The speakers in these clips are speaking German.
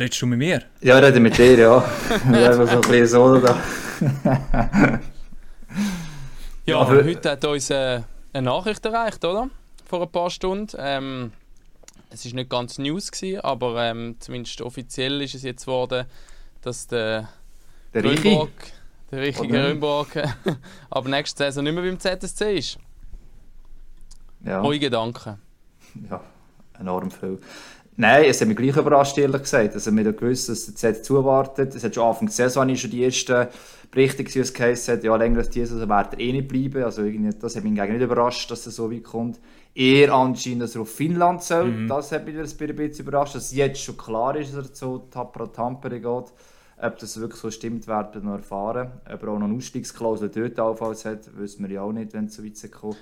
Redest du mit mir? Ja, rede mit dir, ja. Einfach so ein bisschen so da. ja, aber heute hat uns äh, eine Nachricht erreicht, oder? Vor ein paar Stunden. Ähm, es war nicht ganz News, gewesen, aber ähm, zumindest offiziell ist es jetzt geworden, dass der, der Grünburg, der richtige ab nächster Saison nicht mehr beim ZSC ist. Ja. Eure Gedanken? Ja, enorm viel. Nein, es hat mich gleich überrascht, ehrlich gesagt. Also, wir haben gewusst, dass der Z zuwartet. Es hat schon Anfang der Saison schon die ersten Berichte gesehen, es geheißen hat, ja, länger als diese Saison wird er eh nicht bleiben. Also, irgendwie, das hat mich eigentlich nicht überrascht, dass er so weit kommt. Eher anscheinend, dass er auf Finnland soll. Mhm. Das hat mich ein bisschen überrascht, dass jetzt schon klar ist, dass er zu Tapra Tampere geht. Ob das wirklich so stimmt, werden wir noch erfahren. Ob er auch noch eine Ausstiegsklausel dort allenfalls hat, wissen wir ja auch nicht, wenn es so weit kommt.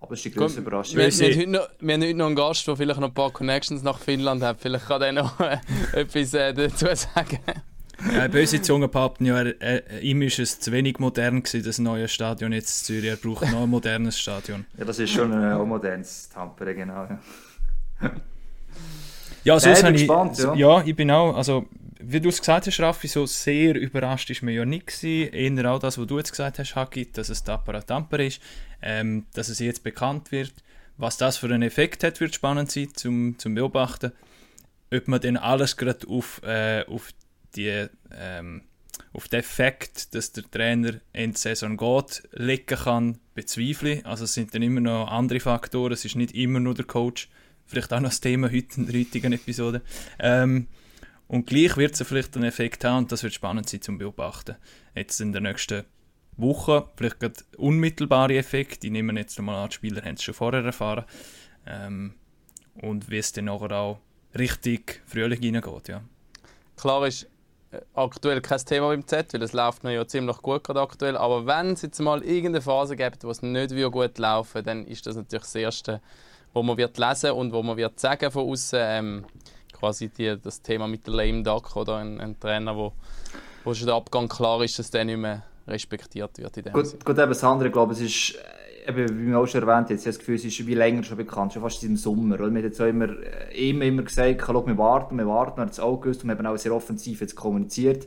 Aber es ist die größte Überraschung. Wir, wir, haben noch, wir, haben heute noch einen Gast, der vielleicht noch ein paar Connections nach Finnland hat. Vielleicht kann er noch äh, etwas äh, dazu sagen. Ja, böse Zungen behaupten ja, er, er, ihm ist es zu wenig modern gewesen, das neue Stadion jetzt in Zürich. Er braucht noch ein modernes Stadion. Ja, das ist schon ein modernes Tampere, genau. Ja, ja so Nein, ich, gespannt, ja. ja, ich bin auch, also wie du es gesagt hast, Raffi, so sehr überrascht ist mir ja nicht. Eher auch das, was du jetzt gesagt hast, Haki, dass es Tappara Tampere ist ähm, dass es jetzt bekannt wird. Was das für einen Effekt hat, wird spannend sein zum, zum Beobachten. Ob man denn alles gerade auf, äh, auf, ähm, auf den Effekt, dass der Trainer in die Saison geht, legen kann, bezweifle. Also es sind dann immer noch andere Faktoren, es ist nicht immer nur der Coach. Vielleicht auch noch das Thema heute in der heutigen Episode. Ähm, und gleich wird es vielleicht einen Effekt haben und das wird spannend sein zum Beobachten. Jetzt in der nächsten Wochen, vielleicht gerade unmittelbare Effekte. Ich nehme jetzt mal an, die Spieler haben es schon vorher erfahren. Ähm, und wie es dann nachher auch richtig Frühling reingeht, ja. Klar ist äh, aktuell kein Thema im Z, weil es läuft noch ja ziemlich gut gerade aktuell. Aber wenn es jetzt mal irgendeine Phase gibt, wo es nicht wie gut laufen dann ist das natürlich das Erste, wo man wird lesen und wo man wird sagen von außen ähm, quasi die, das Thema mit der Lame Duck oder ein, ein Trainer, wo, wo schon der Abgang klar ist, dass der nicht mehr respektiert wird in dem gut, gut, eben das andere, glaube ich, ist, eben, wie wir auch schon erwähnt jetzt, das Gefühl, es ist wie länger schon bekannt, schon fast im Sommer. Oder? Wir haben jetzt auch immer, äh, immer, immer gesagt, schau, wir warten, wir warten, wir haben es auch gewusst und wir haben auch sehr offensiv jetzt kommuniziert.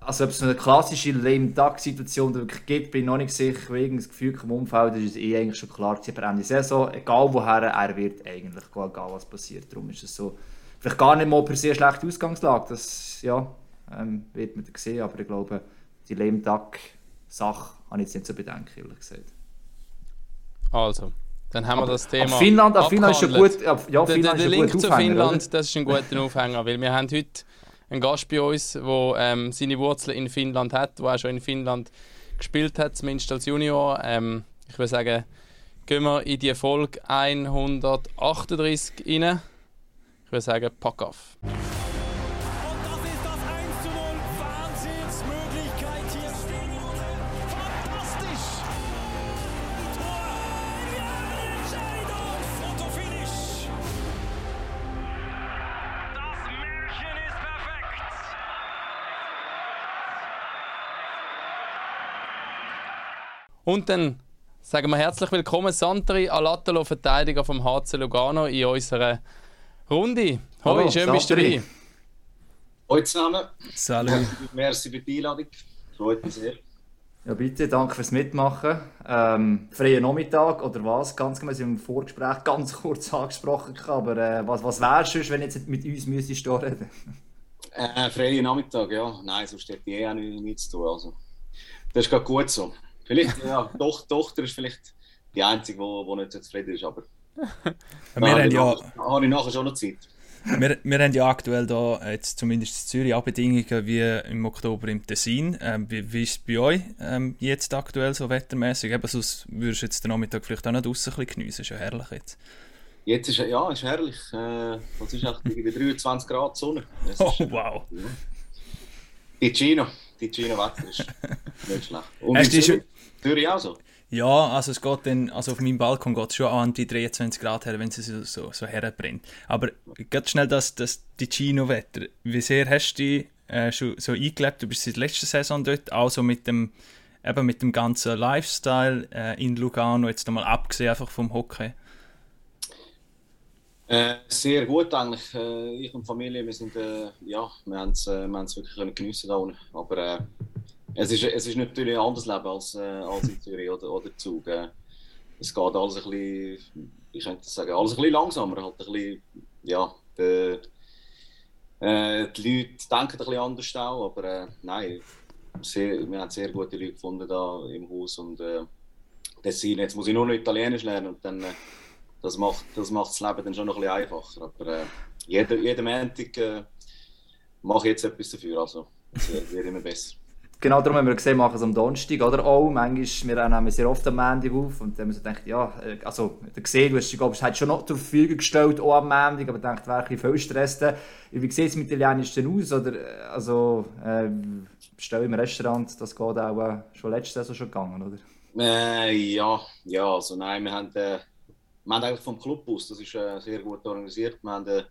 Also ob es eine klassische lame duck situation wirklich gibt, bin ich noch nicht sicher, wegen das Gefühl im Umfeld ist es eh eigentlich schon klar gewesen, Ende der Saison, egal woher er wird eigentlich, egal was passiert, darum ist es so, vielleicht gar nicht mal per se eine schlechte Ausgangslage, das ja, ähm, wird man dann sehen, aber ich glaube, die Lame Duck-Sache habe ich jetzt nicht so bedenken, ehrlich gesagt. Also, dann haben wir das Thema. Finnland, Finnland ist schon gut. Ja, Finnland der, der, der Link zu Finnland, oder? das ist ein guter Aufhänger, weil wir haben heute einen Gast bei uns, der ähm, seine Wurzeln in Finnland hat, der auch schon in Finnland gespielt hat, zumindest als Junior. Ähm, ich würde sagen, gehen wir in die Folge 138 rein. Ich würde sagen, pack auf. Und dann sagen wir herzlich willkommen, Santri Alatalo, Verteidiger vom HC Lugano, in unserer Runde. Hoi, Hallo, schön bist du dabei. Hallo zusammen. Salut. Merci für die Einladung. Freut mich sehr. Ja, bitte, danke fürs Mitmachen. Ähm, freien Nachmittag oder was? Ganz genau, wir haben im Vorgespräch ganz kurz angesprochen, aber äh, was, was wärst du, wenn du jetzt mit uns müsstest reden? Äh, freien Nachmittag, ja. Nein, sonst hätte ich eh auch nichts zu tun. Also, das ist gerade gut so. Vielleicht, ja, doch, Tochter ist vielleicht die Einzige, die nicht so zufrieden ist, aber. Wir haben ja. Habe ich nachher schon noch Zeit. Wir, wir haben ja aktuell da jetzt zumindest in Zürich auch Bedingungen wie im Oktober im Tessin. Ähm, wie, wie ist es bei euch ähm, jetzt aktuell so wettermäßig? Eben, sonst würdest du jetzt den Nachmittag vielleicht auch noch draußen ein bisschen geniessen. Ist ja herrlich jetzt. Jetzt ist ja ist herrlich. Äh, was ist irgendwie 23 Grad Sonne. oh, wow. Ja. Ticino. Ticino-Wetter ist nicht schlecht. Und Hast in Zürich auch so? Ja, also es geht dann, also auf meinem Balkon geht es schon an die 23 Grad her, wenn es so, so, so herbrennt. Aber ganz schnell das, das Ticino-Wetter. Wie sehr hast du dich äh, schon so eingelebt? Du bist seit letzter Saison dort, also mit dem, eben mit dem ganzen Lifestyle äh, in Lugano, jetzt einmal abgesehen einfach vom Hockey. Äh, sehr gut eigentlich. Äh, ich und die Familie, wir sind, äh, ja, wir haben es äh, wirklich können geniessen da unten. Aber es, ist, es ist natürlich ein anderes Leben als, äh, als in Zürich oder, oder Zug. Äh, es geht alles ein bisschen, ich könnte sagen, alles ein bisschen langsamer. Halt ein bisschen, ja, die, äh, die Leute denken ein bisschen anders auch, aber äh, nein, sehr, wir haben sehr gute Leute gefunden da im Haus und äh, das jetzt muss ich nur noch Italienisch lernen und dann das macht, das macht das Leben dann schon noch ein bisschen einfacher. Aber äh, jeden, Montag äh, mache ich jetzt etwas dafür. Also, es wird immer besser. Genau darum haben wir gesehen, machen es am Donnerstag, oder? Auch, manchmal, wir nehmen sehr oft am Montag auf und dann haben wir gedacht, ja, äh, also, du gesehen, du hast, glaube ich, schon noch zur Verfügung gestellt, auch am Montag, aber gedacht, wäre ein bisschen viel Stress Wie sieht es mit Italienisch denn aus, oder, äh, also, äh, bestell im Restaurant, das geht auch äh, schon letzte Saison schon gegangen, oder? Äh, ja, ja, also nein, wir haben, äh, wir haben eigentlich vom Club aus, das ist äh, sehr gut organisiert. Wir haben eine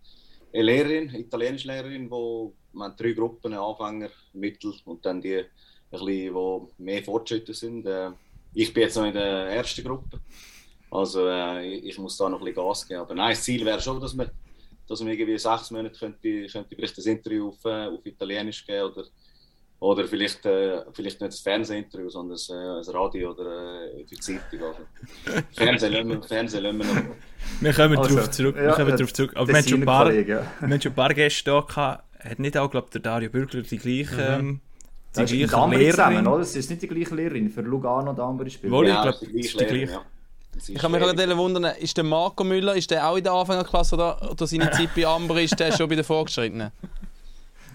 Lehrerin, eine italienische Lehrerin, wo wir haben drei Gruppen, Anfänger, Mittel und dann die, ein bisschen, die mehr Fortschritte sind. Äh, ich bin jetzt noch in der ersten Gruppe, also äh, ich muss da noch ein bisschen Gas geben. Aber nein, das Ziel wäre schon, dass man, dass man irgendwie sechs Monate könnte, könnte vielleicht das Interview auf, äh, auf Italienisch geben oder oder vielleicht, äh, vielleicht nicht das Fernsehinterview, sondern das, äh, Radio oder äh, die Zeitung. Also. Fernsehen lassen wir, Fernsehen lassen wir noch. Wir kommen also, darauf zurück. Wir kommen darauf zurück. Aber wir haben, schon ein paar, ja. wir haben schon ein paar Gäste da gehabt. Hat nicht auch, glaube der Dario Bürgler die gleiche... Mhm. Ähm, die das gleiche ist Lehrerin. Zusammen, oder? Das ist nicht die gleiche Lehrerin. Für Lugano und andere Spieler. Wohl, ja, ich glaube, die, die gleiche. Ja. Ich kann mich gerade wundern, ist der Marco Müller ist der auch in der Anfängerklasse oder, oder seine Zeit bei Amber ist der schon bei den Fortgeschrittenen?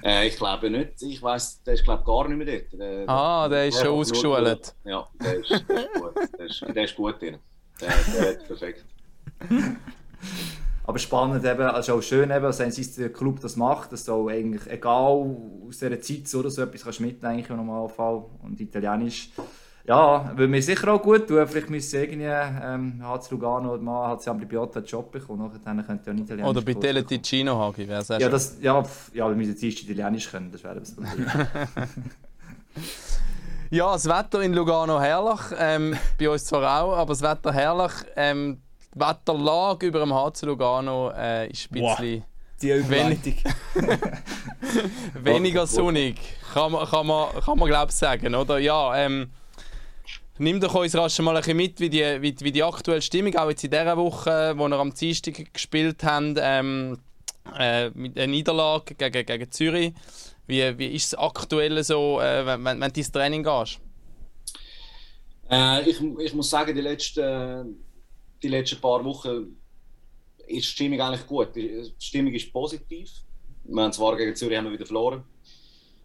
Äh, ich glaube nicht. Ich weiß, der ist glaube gar nicht mehr dort. Der, ah, der ist schon ausgeschult. Ja, der ist gut. Der ist, der ist gut drin. Der, der ist perfekt. Aber spannend eben, also auch schön eben, dass der Club das macht, dass du eigentlich, egal aus dieser Zeit oder so etwas kannst mitnehmen eigentlich im Normalfall. Und Italienisch ja, würde mir sicher auch gut tun. Vielleicht müsste irgendwie ähm, HC Lugano oder mal HC Amblibiota einen Job bekommen. Dann könnte ja nicht Italienisch Oder bei Tele Ticino Hagi, wäre sehr ja, das, ja, ja, wir müssen jetzt Italienisch können, das wäre das Problem. ja, das Wetter in Lugano herrlich. Ähm, bei uns zwar auch, aber das Wetter herrlich. Ähm, die Wetterlage über dem HC Lugano äh, ist ein bisschen... Wow. Die Überleitung. weniger sonnig, kann man, kann man, kann man glaube ich sagen, oder? Ja, ähm, Nimm doch uns rasch mal ein bisschen mit, wie die, wie, wie die aktuelle Stimmung, auch jetzt in dieser Woche, wo wir am Dienstag gespielt haben, ähm, äh, mit einer Niederlage gegen, gegen Zürich. Wie, wie ist es aktuell so, äh, wenn, wenn, wenn du ins Training gehst? Äh, ich, ich muss sagen, die letzten, die letzten paar Wochen ist die Stimmung eigentlich gut. Die Stimmung ist positiv. Wir haben zwar gegen Zürich haben wir wieder verloren.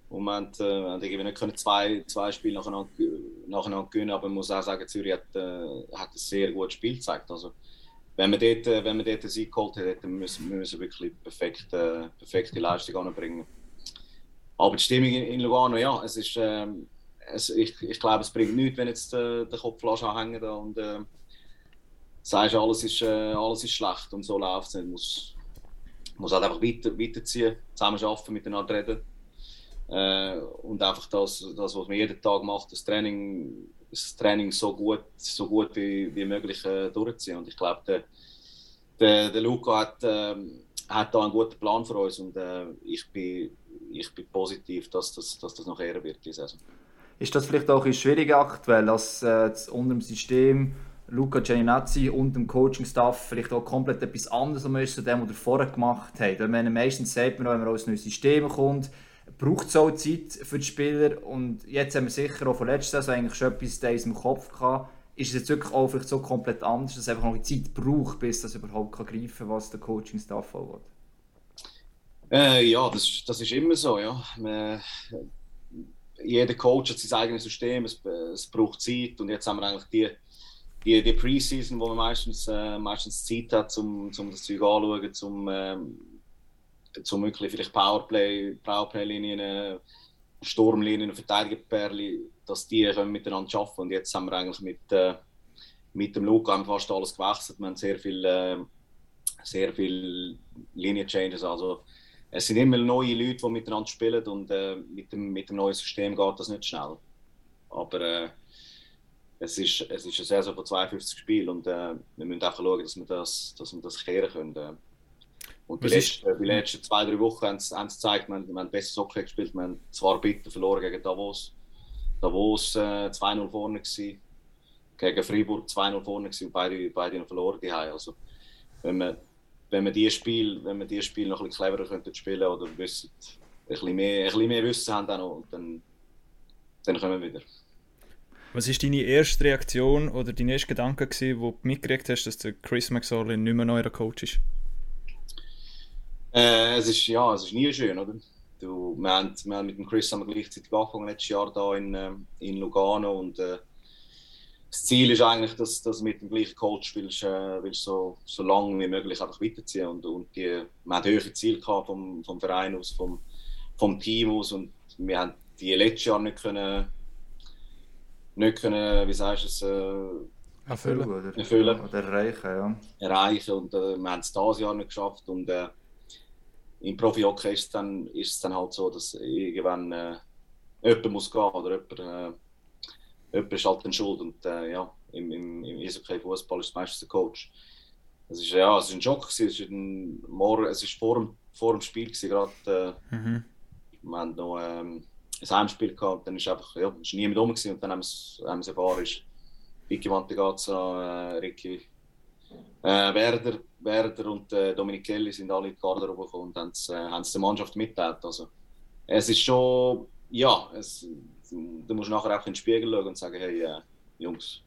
Und wir haben, äh, irgendwie nicht können zwei, zwei Spiele nacheinander, nacheinander gewinnen aber man muss auch sagen, Zürich hat, äh, hat ein sehr gutes Spiel gezeigt. Also, wenn wir dort, äh, wenn wir dort einen Sieg geholt hätten, dann müssen wir müssen wirklich perfekt, äh, perfekte Leistung anbringen. Aber die Stimmung in, in Lugano, ja, es ist, äh, es, ich, ich glaube, es bringt nichts, wenn jetzt äh, der Kopf anhängen und äh, sagst, alles ist, äh, alles ist schlecht und so läuft es nicht. Muss, muss halt einfach weiter, weiterziehen, zusammen arbeiten, miteinander reden äh, und einfach das, das, was man jeden Tag macht, das Training, das Training so gut, so gut wie, wie möglich äh, durchziehen. Und ich glaube, der, der, der Luca hat, äh, hat da einen guten Plan für uns und äh, ich, bin, ich bin positiv, dass das, dass das noch eher wird diese Saison. Ist das vielleicht auch schwierig aktuell, dass äh, unter dem System Luca Gianinazzi und dem Coaching-Staff vielleicht auch komplett etwas anderes zu dem, was er vorher gemacht hat? Weil man meistens sagt man, wenn man aus neuen System kommt, braucht es auch Zeit für die Spieler. Und jetzt haben wir sicher auch von letzter Saison eigentlich schon etwas in unserem Kopf gehabt. Ist es jetzt wirklich auch vielleicht so komplett anders, dass es einfach noch Zeit braucht, bis das überhaupt kann greifen kann, was der Coaching-Staff auch will? Äh, ja, das, das ist immer so. Ja. Man, jeder Coach hat sein eigenes System, es, es braucht Zeit. Und jetzt haben wir eigentlich die, die, die Preseason, wo man meistens, äh, meistens Zeit hat, um, um das Zeug anzuschauen, um ähm, zum wirklich vielleicht Powerplay, Powerplay-Linien, Sturmlinien, Verteidigerpärli, dass die können miteinander arbeiten Und jetzt haben wir eigentlich mit, äh, mit dem haben fast alles gewechselt. Wir haben sehr viele äh, sehr viel Linie-Changes. Also, es sind immer neue Leute, die miteinander spielen und äh, mit, dem, mit dem neuen System geht das nicht schnell. Aber äh, es, ist, es ist eine Saison von 52 Spielen und äh, wir müssen einfach schauen, dass wir das, dass wir das kehren können. Äh, Und die letzten, die letzten, zwei, drei Wochen haben sie gezeigt, wir, haben, wir haben besser Hockey gespielt. Wir haben zwar bitter verloren gegen Davos. Davos äh, 2-0 vorne gewesen. Gegen Freiburg 2-0 vorne gewesen und beide, beide noch verloren die Also, wenn man, wenn man dieses Spiel, wenn dieses Spiel noch ein bisschen cleverer könnte spielen oder wissen, ein bisschen mehr, ein bisschen mehr Wissen haben dann noch, dann, dann kommen wir wieder. Was war deine erste Reaktion oder dein erster Gedanke, gewesen, du mitgekriegt hast, dass der Chris McSorley nicht mehr neuer Coach ist? Äh, es ist? Ja, es ist nie schön, oder? Du, wir, haben, wir haben mit dem Chris haben wir gleichzeitig angefangen letztes Jahr da in, ähm, in Lugano und äh, das Ziel ist eigentlich, dass, dass du mit dem gleichen Coach willst, äh, willst so, so lange wie möglich einfach weiterziehen und, und die, wir haben höhere Ziele vom, vom Verein aus, vom, vom Team aus und wir haben die letztes Jahr nicht können nicht können, wie sagst du es, äh, erfüllen. Oder, erfüllen. Oder erreichen, ja. Erreichen und äh, wir haben es dieses Jahr nicht geschafft und äh, im Profi-Hockey ist, dann, ist es dann halt so, dass irgendwann äh, jemand muss gehen oder jemand, äh, jemand ist halt dann schuld und äh, ja, im, im, im Eishockey-Fußball ist es meistens der Coach. Es ist, ja, es ist ein Schock, es ist, ein, es ist vor, dem, vor dem Spiel gerade, äh, mhm. wir haben noch ähm, ein Heimspiel gehabt und dann ist einfach, ja, ist niemand rum gewesen, und dann haben haben sie erfahren, ist Vicky Mantegazza, äh, Ricky äh, Werder, Werder und äh, Dominik Kelly sind alle in die Garderobe gekommen und haben es äh, der Mannschaft mitgeteilt. Also, es ist schon, ja, es, du musst nachher auch in den Spiegel schauen und sagen, hey, äh, Jungs,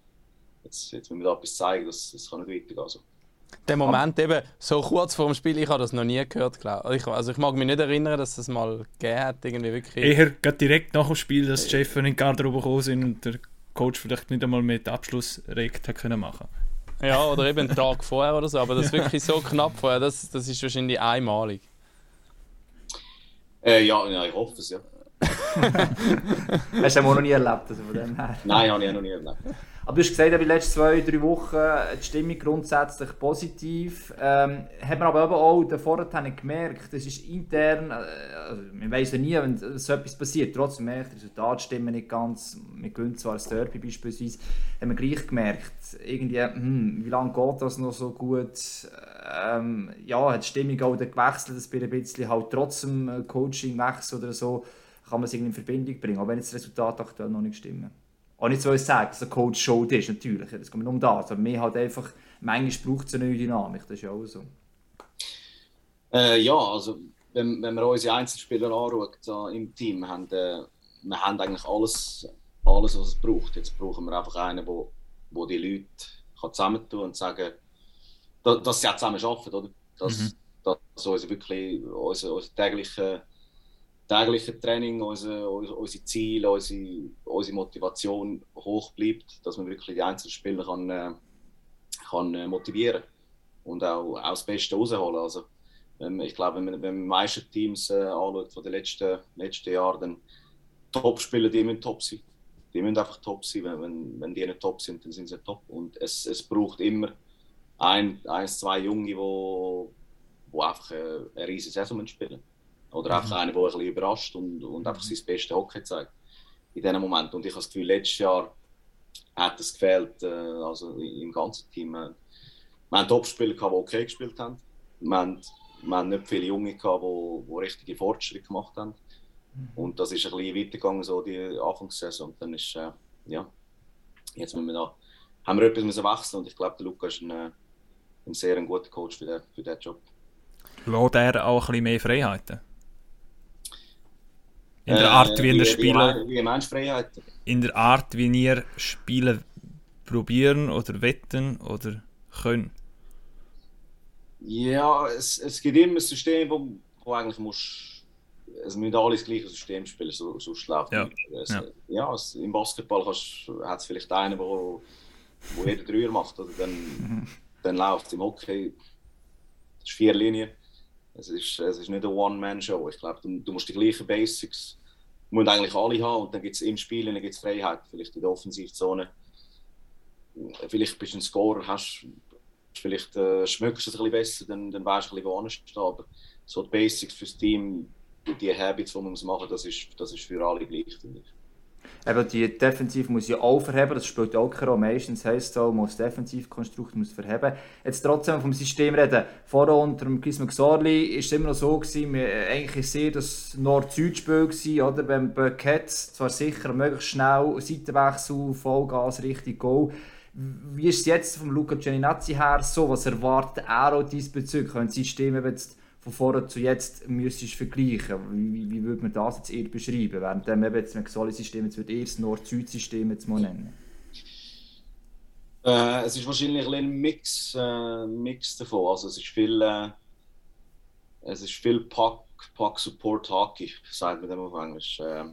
jetzt, jetzt müssen wir da etwas zeigen, das, das kann nicht weitergehen. Also, der Moment eben, so kurz vor dem Spiel, ich habe das noch nie gehört, glaube ich. Also ich mag mich nicht erinnern, dass das mal gegeben hat, irgendwie wirklich. Eher direkt nach dem Spiel, dass die Chefs in die Garderobe gekommen sind und der Coach vielleicht nicht einmal mit Abschlussregt hat können machen Ja, oder eben einen Tag vorher oder so, aber das ist wirklich so knapp vorher, das, das ist wahrscheinlich einmalig. Äh, ja, ja, ich hoffe es, ja. Hast du auch noch nie erlebt, also von dem her? Nein, habe ich noch nie erlebt. Aber du hast gesagt, in den letzten zwei, drei Wochen die Stimmung grundsätzlich positiv. Ähm, hat man aber auch davor gemerkt, das ist intern, äh, also man weiß ja nie, wenn so etwas passiert, trotzdem merkt, die Resultate stimmen nicht ganz, wir gewinnen zwar das Derby beispielsweise, haben wir gleich gemerkt, irgendwie, hm, wie lange geht das noch so gut? Ähm, ja, hat die Stimmung auch gewechselt, dass bei ein bisschen halt trotzdem Coaching wechsel oder so, kann man es irgendwie in Verbindung bringen, auch wenn jetzt das Resultat aktuell noch nicht stimmt. Auch nicht so sagen, dass der Coach schuld ist, natürlich. Es geht nur um das. Aber mir halt einfach, manchmal braucht es eine neue Dynamik, das ist ja auch so. Äh, ja, also wenn, wenn man unsere Einzelspieler anschaut so im Team, haben, äh, wir haben eigentlich alles, alles, was es braucht. Jetzt brauchen wir einfach einen, der wo, wo die Leute kann zusammentun und sagen, dass, dass sie auch zusammen arbeiten, oder? Dass, mhm. dass unser wirklich unser, unser täglicher tägliche Training, unser, unser Ziel, unsere, unsere Motivation hoch bleibt, dass man wirklich die einzelnen Spieler kann, äh, kann äh, motivieren und auch, auch das Beste rausholen. Also, ich glaube, wenn man, wenn man die meisten Teams äh, anschaut von den letzten, letzten Jahren, dann Top-Spieler, die müssen top sein. Die müssen einfach top sein. Wenn, wenn, wenn die nicht top sind, dann sind sie top. Und es, es braucht immer ein, eins, zwei Junge, die wo, wo einfach äh, eine riesige Saison spielen oder einfach mhm. einer, der ein bisschen überrascht und, und einfach sein bestes Hockey zeigt. In diesem Moment. Und ich habe das Gefühl, letztes Jahr hat es gefehlt, äh, also im ganzen Team. Wir, wir haben Topspieler die okay gespielt haben. Wir haben, wir haben nicht viele Junge gehabt, die, die richtige Fortschritte gemacht haben. Mhm. Und das ist ein bisschen weitergegangen, so die Anfangssaison. Und dann ist, äh, ja, jetzt müssen wir da, haben wir etwas müssen wechseln und ich glaube, der Luca ist ein, äh, ein sehr guter Coach für diesen für den Job. Lässt er auch ein bisschen mehr Freiheiten? In der Art, wie, wie ihr spielen. Wie, wie Freiheit? In der Art, wie ihr spielen probieren oder wetten oder können. Ja, es, es gibt immer ein System, wo, wo eigentlich musst, es müssen alle das gleiche System spielen, so, so schläft ja. Es, ja, ja es, im Basketball hat es vielleicht einen, wo, wo jeder Dreier macht, oder dann, dann läuft es. Im Hockey das ist vier Linien. Es ist, es ist nicht eine One-Man-Show. Ich glaube, du, du musst die gleichen Basics muss eigentlich alle haben und dann gibt es im Spiel dann gibt's Freiheit, vielleicht in der Offensivzone. Vielleicht bist du ein Scorer, hast, vielleicht äh, schmückst du es ein bisschen besser, dann, dann weißt du ein bisschen, wo stehen. Aber so die Basics fürs Team, die Habits, die man machen muss, das ist, das ist für alle gleich, finde ich. Eben die Defensiv muss ja auch verheben, das spielt auch keine. Meistens heisst es auch, muss Defensivkonstrukt muss verheben. Jetzt trotzdem vom System reden. Vorher unter dem Chris McSorley ist es immer noch so gewesen, wir, eigentlich sehr das Nord-Süd-Spiel gewesen, oder? Beim Buckets zwar sicher möglichst schnell Seitenwechsel, Vollgas, richtig Goal. Wie ist es jetzt vom Luca Gianinazzi her so? Was erwartet er auch diesbezüglich? Wenn das System jetzt von vorher zu jetzt müsstest vergleichen? Wie, wie würde man das jetzt eher beschreiben? Während dem eben jetzt Maxoli-System, jetzt würde eher das Nord-Süd-System jetzt mal nennen. Äh, es ist wahrscheinlich ein Mix, äh, Mix davon. Also es ist viel, äh, es ist viel Pack, Pack Support Hockey, sagt man dem auf Englisch. Äh,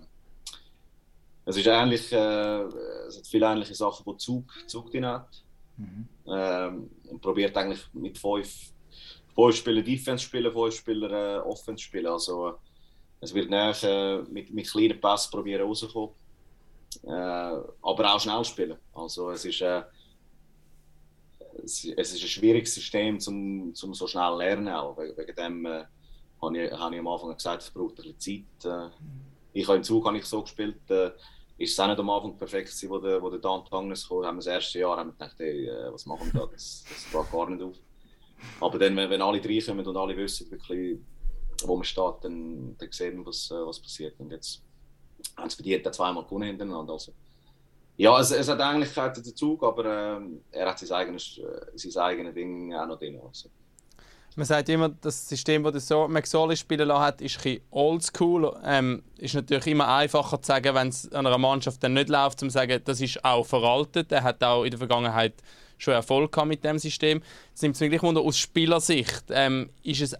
es ist ähnlich, äh, es hat viele ähnliche Sachen, die Zug, Zug drin hat. Mhm. Ähm, und probiert eigentlich mit fünf fünf Spieler Defense spielen, fünf Spieler äh, Offense spielen. Also, es wird näher äh, mit, mit kleinen Pass probieren rauszukommen. Äh, aber auch schnell spielen. Also, es ist, äh, es, es, ist ein schwieriges System, um zum so schnell zu lernen. Auch. Wegen, wegen dem äh, habe ich, hab ich am Anfang gesagt, es braucht ein bisschen Zeit. Äh, ich habe im Zug habe ich so gespielt. Äh, ist es auch nicht am Anfang perfekt gewesen, wo der, wo der Dan Tangnes kam. Haben wir das erste Jahr haben wir gedacht, hey, äh, was machen wir da? Das, das geht gar nicht auf. Aber dann, wenn, wenn alle reinkommen und alle wissen, wirklich, wo man steht, dann, dann sehen wir, was, äh, was passiert. Und jetzt haben sie verdient, zweimal gewonnen hintereinander. Also, ja, es, es hat Ähnlichkeiten dazu, aber äh, er hat sein eigenes, äh, sein eigenes Ding auch noch drin. Also. Man sagt immer, das System, das so McSorley spielen lassen hat, ist ein oldschool. Ähm, ist natürlich immer einfacher zu sagen, wenn es einer Mannschaft dann nicht läuft, zu sagen, das ist auch veraltet. Er hat auch in der Vergangenheit schon Erfolg gehabt mit dem System. Es nimmt mich wunder, aus Spielersicht, ähm, ist es,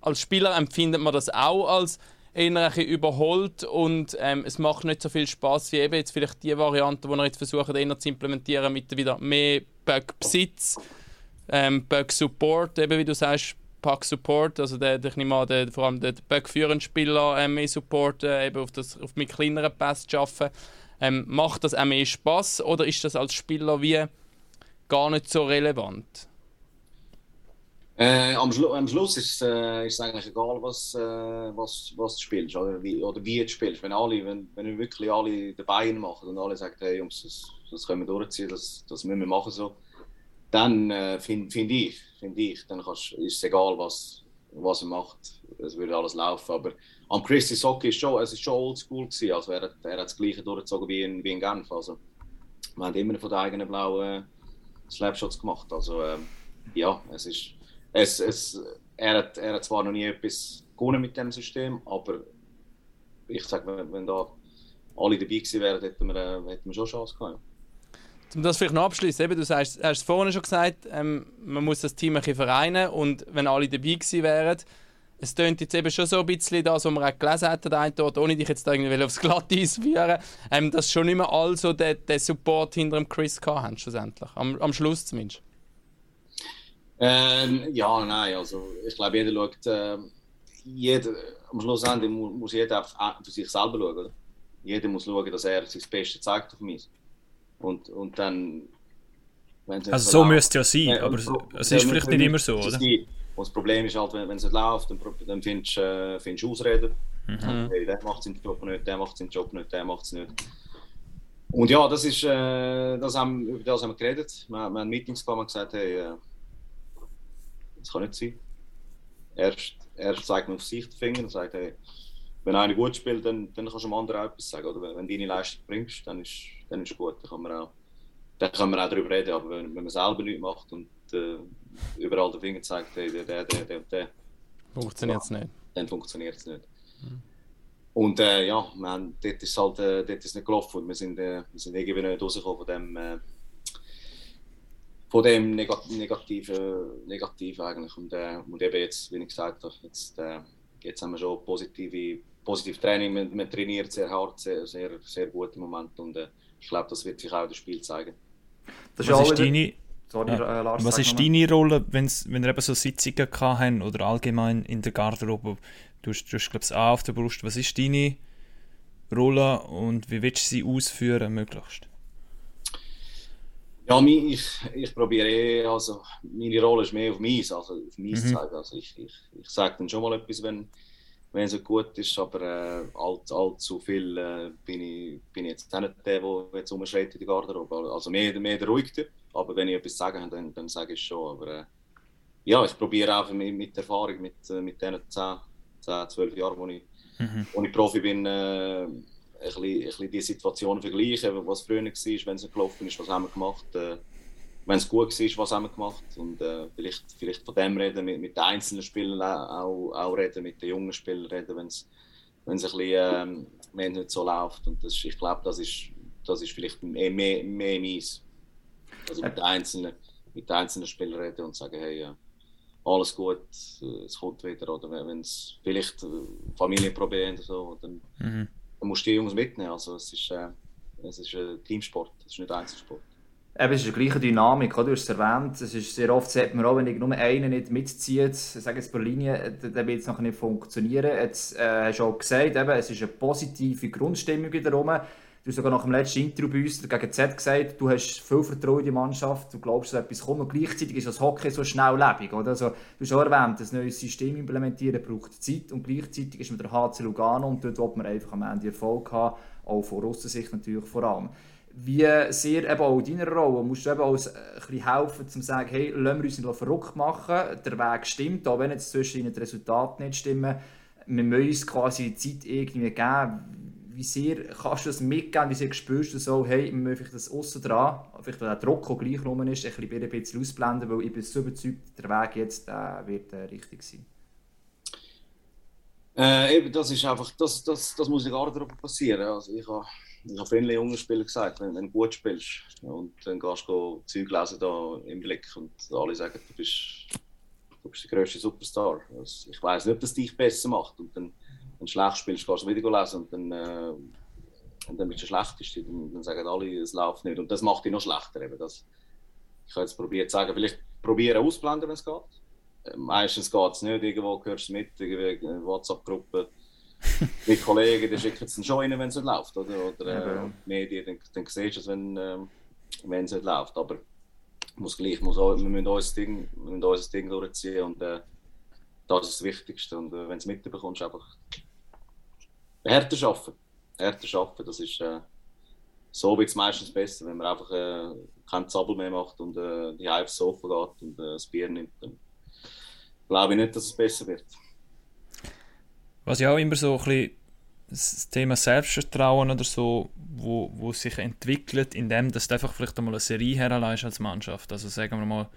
als Spieler empfindet man das auch als eher überholt und ähm, es macht nicht so viel Spaß wie eben jetzt vielleicht die Variante, die wir jetzt versuchen eher zu implementieren mit wieder mehr Bug-Besitz, ähm, Bug-Support, eben wie du sagst, Pack Support, also der, ich nehme an, der, vor allem der Bug-führenden Spieler äh, mehr Support, eben auf, das, auf mit kleineren Pass zu arbeiten. Ähm, macht das auch mehr Spaß oder ist das als Spieler wie gar nicht so relevant? Äh, am, Schlu am, Schluss ist, äh, es eigentlich egal, was, äh, was, was du spielst oder wie, oder wie du spielst. Wenn, alle, wenn, wenn wirklich alle dabei machen und alle sagen, hey Jungs, das, das können wir durchziehen, das, das müssen wir machen so, dann äh, finde find ich, find ich, dann kannst, ist es egal, was, was er macht. Es würde alles laufen. Aber am Christy Socki ist es schon oldschool gewesen. Also er, er hat das Gleiche durchgezogen wie in, wie in Genf. Also, wir haben immer von der eigenen blauen Slapshots gemacht. Also ähm, ja, es ist, es, es, er, hat, er hat zwar noch nie etwas gewonnen mit dem System, aber ich sage, wenn, wenn da alle dabei gewesen wären, hätten wir, äh, hätten wir schon Chance gehabt. Um das vielleicht noch abschließen, du sagst, hast es vorhin schon gesagt, ähm, man muss das Team ein bisschen vereinen und wenn alle dabei gewesen wären, es tönt jetzt eben schon so ein bisschen das, was man auch gelesen hat, der Ort, ohne dich jetzt irgendwie aufs Glatteis führen, ähm, dass schon immer all so den, den Support hinter dem Chris haben, schlussendlich. Am, am Schluss zumindest. Ähm, ja, nein, also ich glaube, jeder schaut, äh, jeder, am Schluss muss, muss jeder einfach für sich selber schauen, oder? Jeder muss schauen, dass er sein Bestes zeigt auf mich. Und, und dann... Also so müsste es ja sein, aber es ist vielleicht nicht immer so, oder? Und das Problem ist halt, wenn, wenn es nicht läuft, dann, dann findest du äh, findest Ausreden. Mhm. Hey, der macht seinen Job nicht, der macht seinen Job nicht, der macht es nicht. Und ja, das ist, äh, das haben, über das haben wir geredet. Wir, wir haben Meetings gehabt und gesagt, hey, äh, das kann nicht sein. Erst, erst zeigt man auf sich den Finger und sagt, hey, wenn einer gut spielt, dann, dann kannst du dem anderen auch etwas sagen. Oder wenn, wenn du deine Leistung bringst, dann ist, dann ist gut. Dann kann man auch, dann kann man auch darüber reden. Aber wenn, wenn man selber nichts macht und äh, überall den Finger zeigt, hey, der, der, der, der, der. Funktioniert es nicht. Dann funktioniert es nicht. Mhm. Und äh, ja, man, dort ist halt äh, dort ist nicht gelaufen. Wir sind, äh, wir sind irgendwie nicht rausgekommen von dem, äh, von dem Negat Negativen, Negativ eigentlich. Und, äh, und eben jetzt, wie ich gesagt habe, jetzt, äh, jetzt haben wir schon positive, positive Training. Man, man trainiert sehr hart, sehr, sehr, sehr gut im Moment. Und äh, ich glaube, das wird sich auch das Spiel zeigen. Das Was ist deine Sorry, ja. äh, Lars, Was ist deine Rolle, wenn's, wenn ihr eben so Sitzungen haben oder allgemein in der Garderobe? Du hast, du hast glaube ich, A auf der Brust. Was ist deine Rolle und wie willst du sie ausführen, möglichst? Ja, ich, ich probiere also meine Rolle ist mehr auf mich, also auf mich mhm. zeigen. Also ich, ich, ich sage dann schon mal etwas, wenn, wenn es gut ist, aber äh, allzu, allzu viel äh, bin, ich, bin ich jetzt nicht der, der jetzt umschreit in die Garderobe. Also mehr, mehr der ruhigste. Aber wenn ich etwas sagen habe, dann, dann sage ich schon. Aber äh, ja, ich probiere einfach mit, mit Erfahrung, mit, äh, mit diesen 10, 10, 12 Jahren, wo ich, mhm. wo ich Profi bin, äh, ein, bisschen, ein bisschen die Situation vergleichen, was früher war, wenn es gelaufen ist, was haben wir gemacht. Äh, wenn es gut war, was haben wir gemacht. Und äh, vielleicht, vielleicht von dem reden, mit, mit den einzelnen Spielern auch, auch reden, mit den jungen Spielern reden, wenn es ein bisschen ähm, wenn nicht so läuft. Und das, ich glaube, das ist, das ist vielleicht mehr, mehr, mehr meins. Also mit den einzelnen, mit den einzelnen Spielern reden und sagen, hey, ja, alles gut, äh, es kommt wieder. Oder wenn es vielleicht äh, Familienprobleme oder so, dann, mhm. dann musst du die Jungs mitnehmen. Also es ist, äh, es ist ein Teamsport, es ist nicht Einzelsport. Eben, es ist die gleiche Dynamik, du hast es erwähnt. Es ist sehr oft sieht man auch, wenn nur einer nicht mitzieht, sage jetzt per Linie, dann wird es noch nicht funktionieren. Jetzt äh, hast du auch gesagt, eben, es ist eine positive Grundstimmung wiederum. Du hast sogar nach dem letzten Interview bei uns gegen Z gesagt, du hast viel Vertrauen in die Mannschaft, du glaubst, dass etwas kommt und gleichzeitig ist das Hockey so schnelllebig. Oder? Also, du hast auch erwähnt, das neue System implementieren braucht Zeit und gleichzeitig ist man der HC Lugano und dort wird man einfach am Ende Erfolg haben, auch von Russensicht natürlich vor allem wie sehr eben auch in deiner Rolle musst du eben auch ein helfen, um zu sagen, hey, lassen wir uns nicht verrückt machen, der Weg stimmt, auch wenn jetzt zwischen ihnen die Resultate nicht stimmen, wir müssen uns quasi Zeit irgendwie geben. Wie sehr kannst du das mitgeben, wie sehr spürst du so, hey, wir müssen das außen dran, vielleicht weil der Druck auch gleich rum ist, ein bisschen, ein bisschen ausblenden, weil ich bin so überzeugt, der Weg jetzt äh, wird äh, richtig sein. Äh, eben, das ist einfach, das, das, das muss gar nicht passieren. Also ich habe ich habe vielen jungen Spielern gesagt, wenn, wenn du gut spielst und dann gehst du Zeug lesen da im Blick und alle sagen, du bist, du bist der grösste Superstar. Also ich weiß nicht, ob das dich besser macht und dann, wenn du schlecht spielst, gehst du wieder lesen und dann, äh, und dann bist du der Schlechteste. Dann, dann sagen alle, es läuft nicht und das macht dich noch schlechter. Eben. Das, ich habe jetzt probiert zu sagen, vielleicht probieren ausblenden, wenn es geht. Äh, meistens geht es nicht, irgendwo gehörst du mit, irgendwie WhatsApp-Gruppe mit Kollegen, die schicken es schon rein, wenn es nicht läuft. Oder, oder äh, Medien, dann, dann siehst du es, wenn, äh, es nicht läuft. Aber muss gleich, muss auch, wir müssen unser Ding, wir müssen unser Ding durchziehen und äh, das ist das Wichtigste. Und äh, wenn du es mitbekommst, einfach härter arbeiten. Härter arbeiten, das ist äh, so wird es meistens besser, wenn man einfach äh, keinen Zappel mehr macht und äh, die Hype so geht und äh, das Bier nimmt. Dann glaube ich nicht, dass es besser wird. Was ja auch immer so ein bisschen das Thema Selbstvertrauen oder so, wo, wo sich entwickelt, indem du einfach vielleicht einmal eine Serie herleihst als Mannschaft. Also sagen wir mal,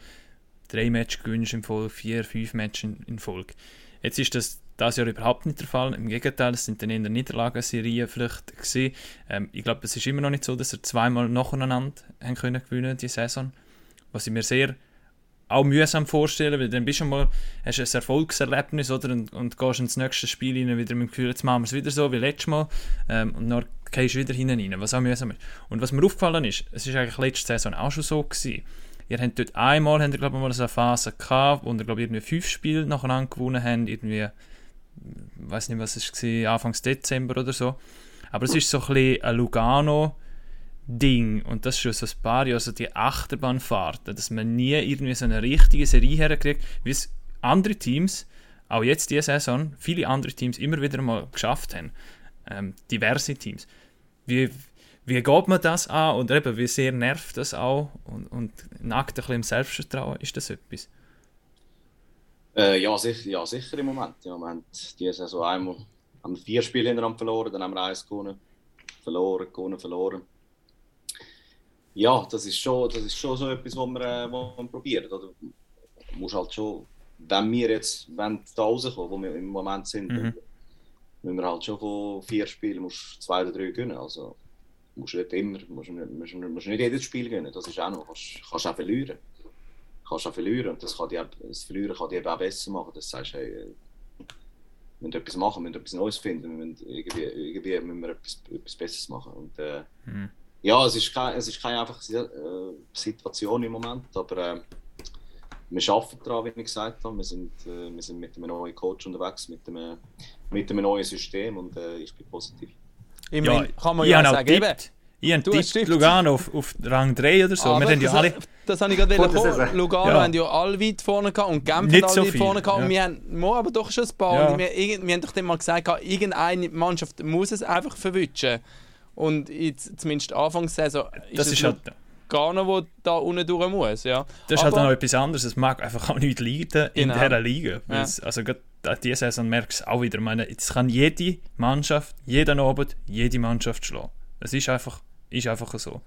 drei Matches gewinnst in Folge, vier, fünf Matches in Folge. Jetzt ist das das Jahr überhaupt nicht der Fall. Im Gegenteil, es sind dann in der Niederlagenserie vielleicht gesehen. Ähm, ich glaube, es ist immer noch nicht so, dass er zweimal nacheinander haben können gewinnen die Saison, was ich mir sehr auch mühsam vorstellen, weil dann bist du mal, hast ein Erfolgserlebnis oder, und, und gehst ins nächste Spiel rein, wieder mit dem Gefühl, jetzt machen wir es wieder so wie letztes Mal ähm, und dann gehst du wieder hinein, was auch mühsam ist. Und was mir aufgefallen ist, es ist eigentlich letzte Saison auch schon so gewesen, ihr habt dort einmal, habt ihr, glaube ich, mal so eine Phase gehabt, wo ihr, glaube ich, irgendwie fünf Spiele nacheinander gewonnen habt, irgendwie, ich weiß nicht, was es war, Anfangs Dezember oder so. Aber es ist so ein bisschen ein Lugano, Ding, und das ist schon so ein paar Jahre, also die Achterbahnfahrten, dass man nie irgendwie so eine richtige Serie herkriegt, wie es andere Teams, auch jetzt diese Saison, viele andere Teams immer wieder mal geschafft haben. Ähm, diverse Teams. Wie, wie geht man das an und eben, wie sehr nervt das auch und, und nagt ein bisschen im Selbstvertrauen, ist das etwas? Äh, ja, sicher, ja, sicher im Moment. Ja, wir haben diese Saison einmal haben vier Spiele hintereinander verloren, dann haben wir eins gewonnen, verloren, gewonnen, verloren ja, das ist schon, das ist schon so etwas, was man, äh, was man probiert. Oder? Muss halt schon, wenn wir jetzt wenn da rauskommen, wo wir im Moment sind, mhm. müssen wir halt schon von vier Spielen musst zwei oder drei gewinnen. Also musst nicht immer, musst, musst, musst nicht jedes Spiel gewinnen. Das ist auch noch, kannst, kannst auch verlieren. Kannst auch verlieren und das, kann die, das Verlieren kann dich auch besser machen. Das sagst, hey, äh, wir müssen etwas machen, wir müssen etwas Neues finden, wir müssen irgendwie, irgendwie müssen wir etwas, etwas Besseres machen. Und, äh, mhm ja, es ist, kein, es ist keine einfache äh, Situation im Moment, aber äh, wir arbeiten daran, wie ich gesagt habe. Wir sind, äh, wir sind mit einem neuen Coach unterwegs, mit einem, mit einem neuen System und äh, ich bin positiv. Ich ja, kann man ja, ja sagen, habe tippt Lugano auf, auf Rang 3 oder so. Aber wir haben ja alle... Das habe ich gerade kommen. Lugano ja. haben ja alle weit vorne gehabt und Genf Nicht alle so weit vorne gehabt. ja. Und wir haben aber doch schon ein paar. Ja. Und wir, wir haben doch dann mal gesagt, irgendeine Mannschaft muss es einfach verwischen. Und jetzt, zumindest Anfangssaison ist Das es ist halt... Lugano, wo da unten durch muss. Ja. Das ist halt Aber- auch noch etwas anderes. Es mag einfach auch nicht leiden in Genau. dieser Liga. Ja. Also gerade diese Saison merkst du es auch wieder. Ich meine, jetzt kann jede Mannschaft, jeden Abend, jede Mannschaft schlagen. Es ist einfach, ist einfach so.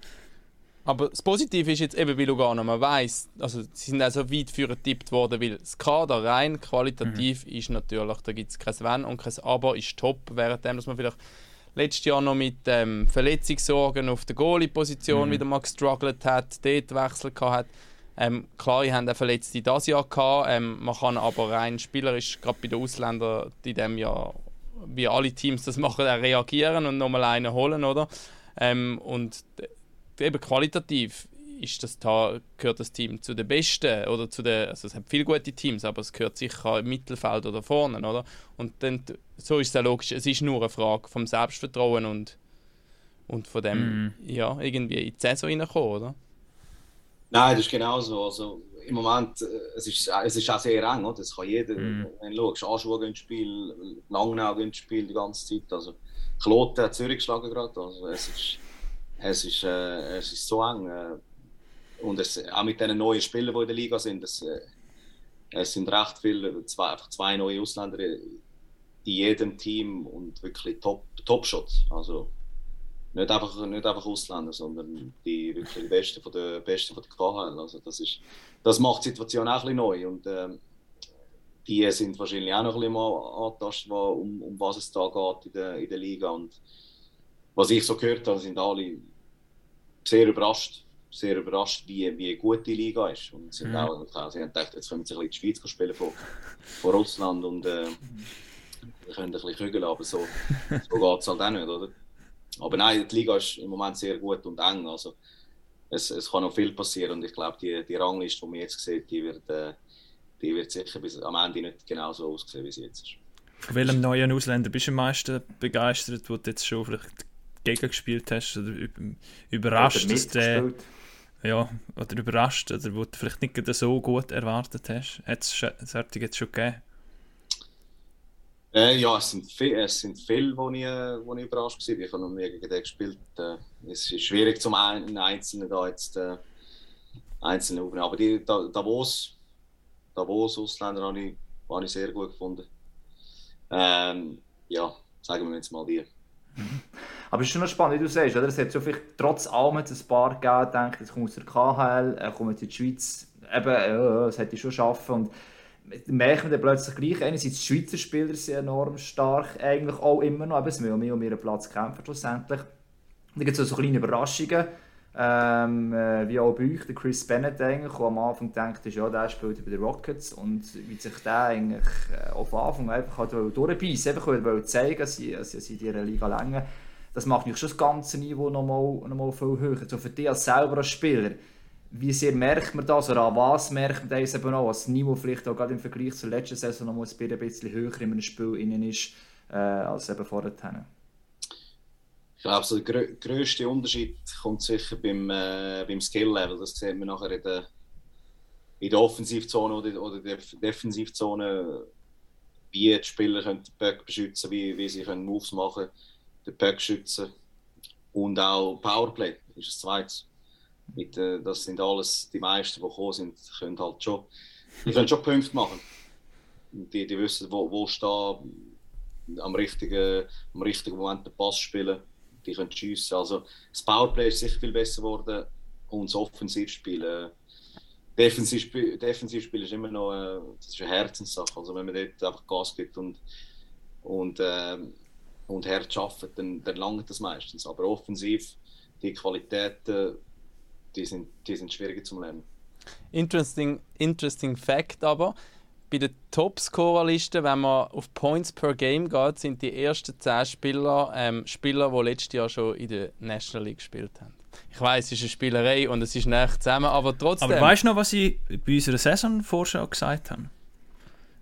Aber das Positive ist jetzt eben bei Lugano, man weiß, also sie sind auch so weit für getippt worden, weil das Kader rein qualitativ ist natürlich, da gibt es kein Wenn und kein Aber, ist top, währenddem, dass man vielleicht letztes Jahr noch mit ähm, Verletzungssorgen auf der Goalie-Position wieder mal gestruggelt hat, dort Wechsel gehabt hat. Ähm, klar, ich haben auch Verletzte dieses Jahr gehabt, ähm, man kann aber rein spielerisch, gerade bei den Ausländern, die in diesem Jahr, wie alle Teams das machen, reagieren und nochmal einen holen, oder? Ähm, und eben qualitativ ist das da, gehört das Team zu den Besten oder zu den, also es hat viele gute Teams, aber es gehört sicher im Mittelfeld oder vorne, oder? Und dann, so ist es auch logisch, es ist nur eine Frage vom Selbstvertrauen und, und von dem, ja, irgendwie in die Saison reinkommen, oder? Nein, das ist genauso. Also, Im Moment äh, es ist es ist auch sehr eng. Oder? Das kann jeder, Mhm. wenn du schaust, geht ins Spiel, Langnau ins Spiel die ganze Zeit. Also, Kloten hat Zürich geschlagen gerade. Also, es, ist, es, ist, äh, es ist so eng. Äh, und es, auch mit den neuen Spielern, die in der Liga sind, es, äh, es sind recht viele, zwei, einfach zwei neue Ausländer in jedem Team und wirklich Top- Top-Shots. also, nicht einfach, nicht einfach Ausländer, sondern die wirklich die Besten von der, Besten von der KHL. Also das, ist, das macht die Situation auch ein bisschen neu. Und ähm, die sind wahrscheinlich auch noch ein bisschen mal angetastet, um, um was es da geht in der, in der Liga. Und was ich so gehört habe, sind alle sehr überrascht. Sehr überrascht, wie, wie gut die Liga ist. Und sind Mhm. auch, sie haben gedacht, jetzt können sie ein bisschen in die Schweiz spielen von, von Russland und äh, wir können ein bisschen kügeln, aber so, so geht es halt auch nicht, oder? Aber nein, die Liga ist im Moment sehr gut und eng. Also es, es kann noch viel passieren und ich glaube, die, die Rangliste, die man jetzt sieht, die wird, äh, die wird sicher bis am Ende nicht genauso aussehen, wie sie jetzt ist. Von welchem neuen Ausländer bist du am meisten begeistert, wo du jetzt schon vielleicht gegen gespielt hast? Oder üb- überrascht, Oder dass der, ja, oder überrascht, oder wo du vielleicht nicht so gut erwartet hast? Hat es solche jetzt schon gegeben? Äh, ja, es sind, viel, es sind viele, wo ich, äh, wo ich überrascht war. Ich habe noch nie gegen den gespielt. Äh, es ist schwierig, zum einen Einzelnen da jetzt äh, Einzelne aufzunehmen. Aber die Da- Davos, Davos Ausländer habe ich, habe ich sehr gut gefunden. Ähm, ja, sagen wir jetzt mal die. Aber es ist schon noch spannend, wie du sagst, oder? Es hat so vielleicht trotz allem ein paar gegeben, denkt, jetzt kommt aus der KHL, er kommt in die Schweiz, eben, ja, das hätte ich schon schaffen und merkt man dann plötzlich gleich, einerseits die Schweizer Spieler sind enorm stark, eigentlich auch immer noch, aber es müssen mehr um ihren Platz kämpfen schlussendlich. Dann gibt es so kleine Überraschungen, ähm, äh, wie auch bei euch, der Chris Bennett eigentlich, der am Anfang denkt, ja, der spielt bei den Rockets und wie sich der eigentlich äh, auf Anfang einfach hat durchbeissen einfach wollte zeigen, dass sie, dass sie in dieser Liga länger. Das macht natürlich schon das ganze Niveau nochmal noch mal viel höher. So für dich als selber als Spieler, wie sehr merkt man das oder an was merkt man das eben auch, als das Niveau vielleicht auch gerade im Vergleich zur letzten Saison noch ein bisschen höher in einem Spiel innen ist, äh, als eben vorher. Ich glaube, so der grö grösste Unterschied kommt sicher beim, äh, beim Skill-Level. Das sieht man nachher in der, in der Offensivzone oder, oder der Defensivzone, wie die Spieler können den Puck beschützen wie, wie sie können Moves machen den Puck schützen. Und auch Powerplay ist das Zweite. Mit, äh, das sind alles die meisten, die gekommen sind, können halt schon, die können schon Punkte machen. Die, die wissen, wo, wo stehen, am richtigen, am richtigen Moment den Pass spielen die können schiessen. Also das Powerplay ist sicher viel besser geworden und das Offensivspiel. Äh, Defensivspiel, Defensivspiel ist immer noch äh, das ist eine Herzenssache. Also wenn man dort einfach Gas gibt und, und, äh, und hart arbeitet, dann, dann langt das meistens. Aber offensiv, die Qualitäten, die sind, die sind schwieriger zu lernen. Interesting, interesting Fact aber, bei der Topscorer-Liste, wenn man auf Points per Game geht, sind die ersten 10 Spieler ähm, Spieler, die letztes Jahr schon in der National League gespielt haben. Ich weiß, es ist eine Spielerei und es ist nicht zusammen, aber trotzdem. Aber weißt du noch, was ich bei unserer Saisonvorschau gesagt habe?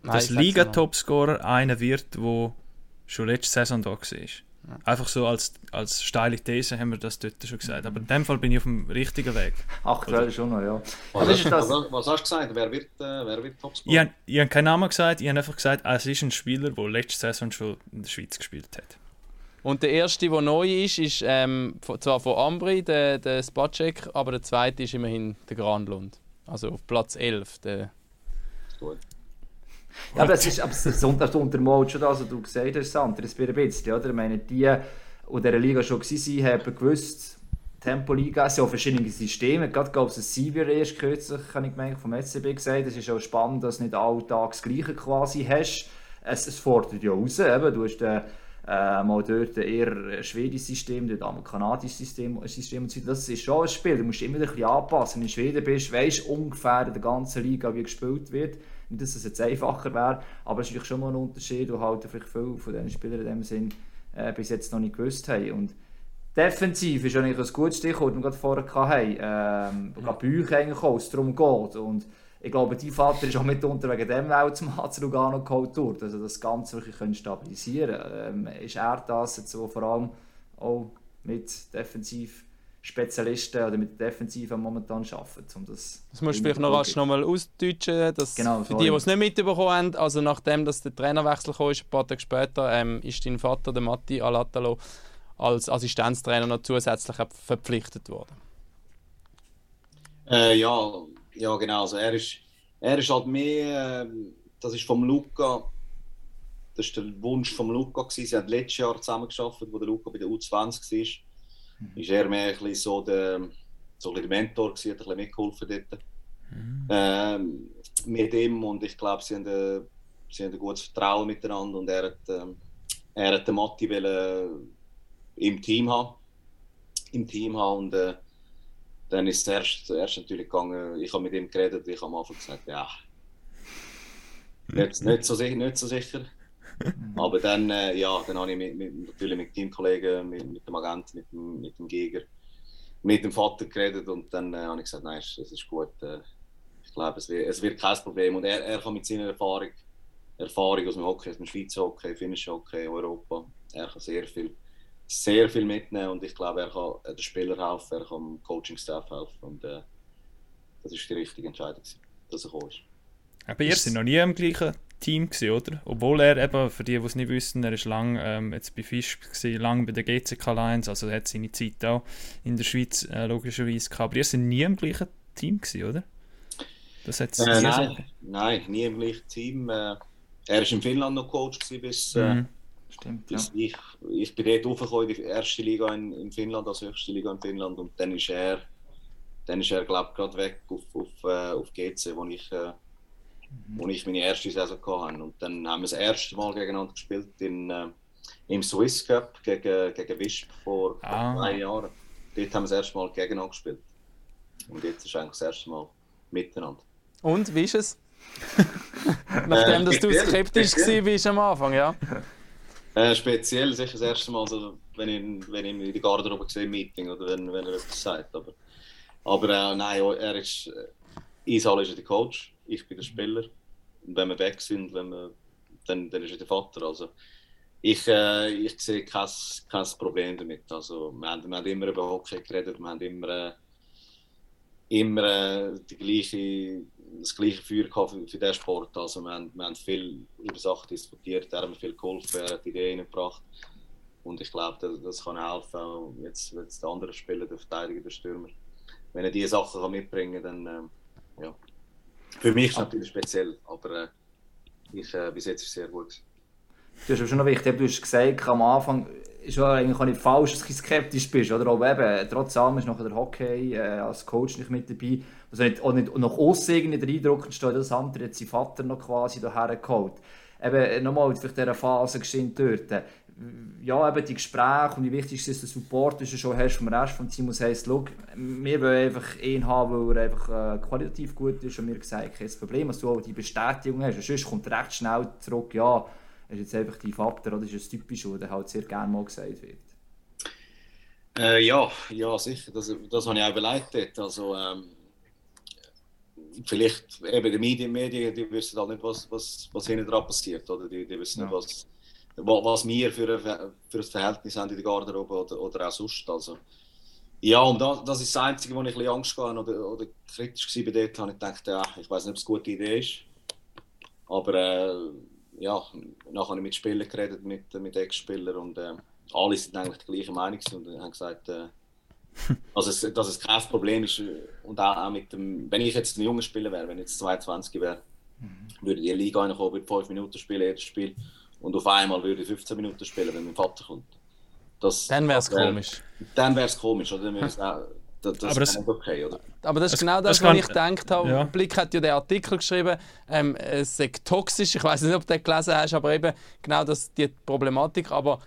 Dass. Liga-Topscorer einer wird, der schon letzte Saison da war. Einfach so als, als steile These haben wir das dort schon gesagt. Aber in dem Fall bin ich auf dem richtigen Weg. Aktuell schon noch, ja. Was, hast, das... was hast, du gesagt? Wer wird, äh, wer wird Topscorer? Ich, habe, ich habe keinen Namen gesagt, ich habe einfach gesagt, es ist ein Spieler, der letzte Saison schon in der Schweiz gespielt hat. Und der erste, der neu ist, ist ähm, zwar von Ambri, der, der Spacek, aber der zweite ist immerhin der Granlund. Also auf Platz 11. Der... Gut. Ja, aber es ist, aber es untermalt schon das, was du gesagt hast, Sander, es ein bisschen, oder? Ich meine, die, die in dieser Liga schon waren, haben gewusst, Tempo-Liga, es sind auch verschiedene Systeme. Gerade, glaube ich, das Sieber erst kürzlich, habe ich gemeint, vom SCB gesagt, es ist auch spannend, dass du nicht alltag das Gleiche quasi hast. Es, es fordert ja raus, eben, du hast den, äh, mal dort eher ein schwedisches System, dort ein kanadisches System, System und so. Das ist schon ein Spiel, du musst immer ein bisschen anpassen. Wenn du in Schweden bist, weißt du ungefähr in der ganzen Liga, wie gespielt wird. Nicht, dass es jetzt einfacher wäre, aber es ist natürlich schon mal ein Unterschied, wo halt vielleicht viele von diesen Spielern in dem Sinn äh, bis jetzt noch nicht gewusst haben. Und defensiv ist eigentlich ein gutes Stichwort, das wir gerade vorher hatten. Ähm, ja. bei euch eigentlich auch, es darum geht. Und ich glaube, dein Vater ist auch mitunter wegen dem auch zum HC Lugano geholt worden, also das Ganze wirklich können stabilisieren ähm, Ist er das jetzt, wo vor allem auch mit defensiv Spezialisten oder mit Defensiven momentan arbeiten. Um das das musst du vielleicht noch rasch nochmal ausdeutschen, dass genau, für die, die es nicht mitbekommen haben, also nachdem dass der Trainerwechsel kam, ein paar Tage später, ähm, ist dein Vater, der Matti Alatalo, als Assistenztrainer noch zusätzlich verpflichtet worden. Äh, ja, ja, genau. Also er, ist, er ist halt mehr, äh, das ist vom Luca, das war der Wunsch vom Luca. Gewesen. Sie haben letztes Jahr zusammengearbeitet, wo der Luca bei der U20 war. Ist er mehr ein so der, so der Mentor gewesen, hat ein bisschen mitgeholfen dort. Mhm. Ähm, mit ihm und ich glaube, sie haben, äh, sie haben ein gutes Vertrauen miteinander und er hat, ähm, er hat den Matti wollen, äh, im Team haben. Im Team haben und äh, dann ist es erst, erst natürlich gegangen, ich habe mit ihm geredet, ich habe am Anfang gesagt, ja, nicht, nicht, so, nicht so sicher. Aber dann, äh, ja, dann habe ich mit, mit, natürlich mit Teamkollegen, mit, mit dem Agenten, mit dem, mit dem Giger, mit dem Vater geredet und dann äh, habe ich gesagt, nein, es ist gut. Äh, ich glaube, es wird, es wird kein Problem. Und er, er kann mit seiner Erfahrung, Erfahrung aus dem Hockey, aus dem Schweizer Hockey, finnischen Hockey, Europa, er kann sehr viel, sehr viel mitnehmen und ich glaube, er kann den Spielern helfen, er kann dem Coaching-Staff helfen und äh, das ist die richtige Entscheidung, dass er gekommen ist. Aber ihr seid noch nie im gleichen Team gewesen, oder? Obwohl er eben, für die, die es nicht wissen, er ist lang ähm, jetzt bei Fisch gewesen, lang bei der GCK Lions, also er hat seine Zeit auch in der Schweiz äh, logischerweise gehabt. Aber ihr seid nie im gleichen Team gewesen, oder? Das äh, nein, so. nein, nie im gleichen Team. Äh, er war in Finnland noch Coach gewesen, bis, äh, mhm. Stimmt, bis ja. ich, ich bin dort hochgekommen in die erste Liga in, in Finnland, also höchste Liga in Finnland und dann ist er, dann ist er glaube ich gerade weg auf, auf, äh, auf GC, wo ich äh, wo ich meine erste Saison hatte. Und dann haben wir das erste Mal gegeneinander gespielt in, äh, im Swiss Cup gegen, gegen Wisp vor ah. Jahren. Dort haben wir das erste Mal gegeneinander gespielt. Und jetzt ist eigentlich das erste Mal miteinander. Und wie ist es? Nachdem dass du skeptisch warst am Anfang, ja? Äh, speziell sicher das erste Mal, also, wenn, ich, wenn ich in die Garderobe sehe, Meeting oder wenn, wenn er etwas sagt. Aber, aber äh, nein, er ist, Isal ist der Coach ich bin der Spieler. Und wenn wir weg sind, wenn wir, dann, dann ist er der Vater. Also, ich, äh, ich sehe kein, kein Problem damit. Also, wir, haben, wir haben immer über Hockey geredet, wir haben immer, äh, immer äh, die gleiche, das gleiche Feuer für, für diesen Sport. Also, wir haben, wir haben viel über Sachen diskutiert, er hat mir viel geholfen, er hat Ideen gebracht. Und ich glaube, das, das kann helfen, auch jetzt, jetzt der andere Spieler, der Verteidiger, der Stürmer. Wenn er diese Sachen kann mitbringen kann, dann äh, ja. Für mich ist es natürlich speziell, aber äh, ich, äh, bis jetzt ist es sehr gut. Du hast schon noch wichtig, du hast gesagt, am Anfang ist ja eigentlich auch nicht falsch, dass du skeptisch bist, oder? Aber eben, trotz allem ist nachher der Hockey äh, als Coach nicht mit dabei. Also nicht, auch nicht nach aussen irgendwie der Eindruck entsteht, das andere hat sein Vater noch quasi daher geholt. Eben, nochmal, vielleicht dieser Phase geschehen dort ja, eben die Gespräche und wie wichtig ist, dass du Support ist, schon hast vom Rest des Teams, heisst, schau, wir wollen einfach ihn haben, weil er einfach äh, qualitativ gut ist und mir gesagt, kein Problem, dass du auch die Bestätigung hast. Und sonst kommt recht schnell zurück, ja, ist jetzt einfach die Vater, oder ist es typisch, der halt sehr gerne mal gesagt wird. Äh, ja, ja, sicher, das, das habe ich auch überlegt Also, ähm, vielleicht eben die Medien, Medien, die wissen halt nicht, was, was, was hinten dran passiert, oder? Die, die wissen ja. nicht, was was wir für ein, für ein Verhältnis haben in der Garderobe oder, oder auch sonst. Also, ja, und das, das ist das Einzige, wo ich ein bisschen Angst hatte oder, oder kritisch war bei dort, habe ich gedacht, ja, ich weiß nicht, ob es eine gute Idee ist. Aber äh, ja, nachher habe ich mit Spielern geredet, mit, mit Ex-Spielern und äh, alle sind eigentlich die gleiche Meinung und haben gesagt, äh, dass, es, dass es kein Problem ist. Und auch, auch mit dem, wenn ich jetzt ein junger Spieler wäre, wenn ich jetzt 22 wäre, mhm. würde die Liga reinkommen, würde 5 Minuten spielen, jedes Spiel. Und auf einmal würde ich 15 Minuten spielen, wenn mein Vater kommt. Das, dann wäre es komisch. Dann wäre es komisch, oder? Dann auch, das, das, aber das, ist okay, oder? Aber das ist genau das, das was ich gedacht habe. Ja. Blick hat ja den Artikel geschrieben, ähm, es ist toxisch. Ich weiß nicht, ob du den gelesen hast, aber eben genau das, die Problematik. Aber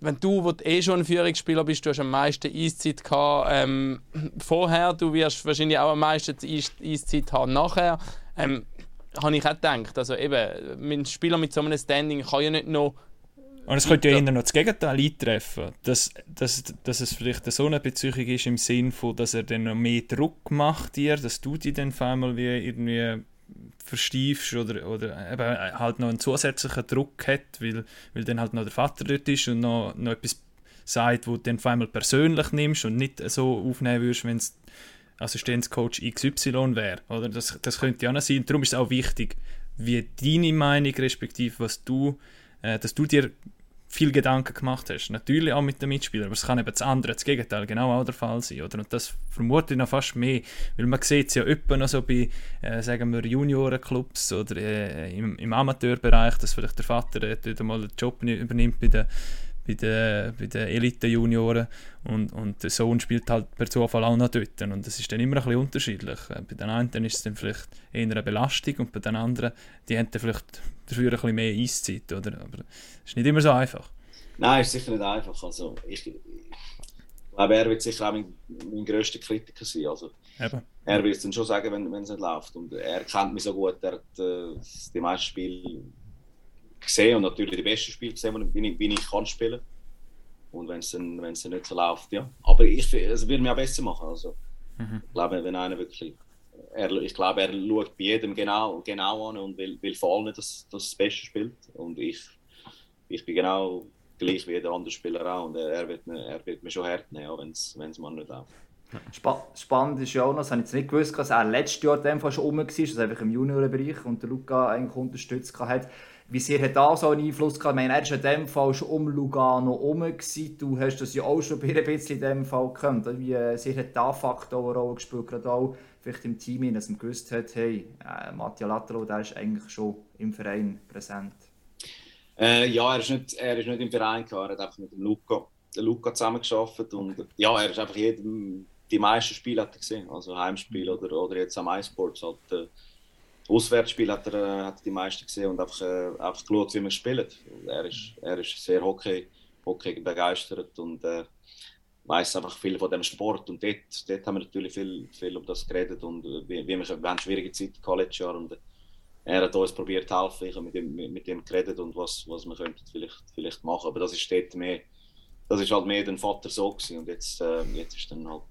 wenn du, wo du eh schon ein Führungsspieler bist, du hast am meisten Eiszeit gehabt, ähm, vorher, du wirst wahrscheinlich auch am meisten Eiszeit haben nachher. Ähm, habe ich auch gedacht. Also eben, ein Spieler mit so einem Standing kann ja nicht noch und es könnte ja eher noch das Gegenteil eintreffen, dass, dass, dass es vielleicht so eine Beziehung ist im Sinn von, dass er dann noch mehr Druck macht dir, dass du dich dann auf einmal wie irgendwie verstiefst oder, oder eben halt noch einen zusätzlichen Druck hat, weil, weil dann halt noch der Vater dort ist und noch, noch etwas sagt, wo du dann auf einmal persönlich nimmst und nicht so aufnehmen würdest, wenn es Assistenzcoach XY wäre. Oder? Das, das könnte ja noch sein. Darum ist es auch wichtig, wie deine Meinung, respektive was du äh, dass du dir viel Gedanken gemacht hast. Natürlich auch mit den Mitspielern, aber es kann eben das andere, das Gegenteil, genau auch der Fall sein. Oder? Und das vermute ich noch fast mehr, weil man sieht es ja öppe noch so bei, äh, sagen wir, Juniorenclubs oder äh, im, im Amateurbereich, dass vielleicht der Vater äh, mal den Job übernimmt bei den bei den, bei den Elite-Junioren und, und der Sohn spielt halt per Zufall auch noch dort und das ist dann immer ein bisschen unterschiedlich. Äh, bei den einen ist es dann vielleicht eher eine Belastung und bei den anderen, die haben dann vielleicht dafür ein bisschen mehr Eiszeit, oder? aber es ist nicht immer so einfach. Nein, ist sicher nicht einfach. Also, ich, ich glaube, er wird sicher auch mein, mein grösster Kritiker sein. Also, Eben. Er wird es dann schon sagen, wenn, wenn es nicht läuft. Und er kennt mich so gut, er hat äh, die meisten Spiele gesehen und natürlich die besten Spiele gesehen, wie ich, wie ich kann spielen Und wenn es dann, dann nicht so läuft, ja. Aber ich, es würde mich auch besser machen. Also, mhm. Ich glaube, wenn einer wirklich. Er, ich glaube, er schaut bei jedem genau, genau an und will, will vor allem, dass, dass das Beste spielt. Und ich, ich bin genau gleich wie jeder andere Spieler auch. Und er, er, wird, mir, er wird mir schon hart nehmen, wenn es mal nicht läuft. Spa spannend ist ja auch noch, das habe ich jetzt nicht gewusst, dass er letztes Jahr dem schon rum war, also einfach im Juniorenbereich und der Luca eigentlich unterstützt hat. Wie sehr hat da so einen Einfluss gehabt? Ich meine, er war in dem Fall schon um Lugano herum. Du hast das ja auch schon ein bisschen in dem Fall gekannt. Wie sehr hat der Faktor eine Rolle gespielt? Gerade auch vielleicht im Team, dass man gewusst hat, hey, äh, Mattia Latro, der ist eigentlich schon im Verein präsent. Äh, ja, er ist, nicht, er ist nicht im Verein, er hat einfach mit dem Luca, dem Luca zusammengearbeitet. Und ja, er ist einfach jedem, die meisten Spiele hat er gesehen. Also Heimspiel oder, oder jetzt am iSports. Halt, äh, Auswärtsspiel hat er, äh, hat die meisten gesehen und einfach, äh, einfach geschaut, wie man spielt. Er ist, er ist sehr Hockey, Hockey begeistert und äh, weiß einfach viel von dem Sport. Und dort, dort haben wir natürlich viel, viel um das geredet und äh, wie, wie wir, wir haben schwierige Zeit College-Jahr und äh, er hat uns probiert zu helfen. Ich habe mit ihm, mit, ihm geredet und was, was wir könnten vielleicht, vielleicht machen. Aber das ist dort mehr, das ist halt mehr der Vater so gewesen. und jetzt, äh, jetzt ist dann halt,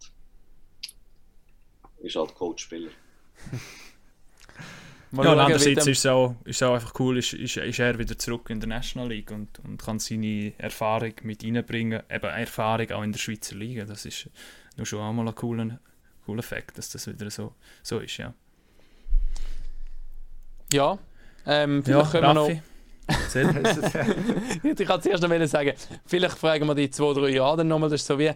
ist halt Coach-Spieler. Mal ja, und andererseits ist es auch, ist auch einfach cool, ist, ist, ist er wieder zurück in der National League und, und kann seine Erfahrung mit reinbringen, eben Erfahrung auch in der Schweizer Liga. Das ist nur schon einmal ein cooler, cooler Fakt, dass das wieder so, so ist, ja. Ja, ähm, vielleicht ja, können wir noch ich kann zuerst noch sagen, vielleicht fragen wir die zwei, drei Jahre dann nochmal. Das ist so wie,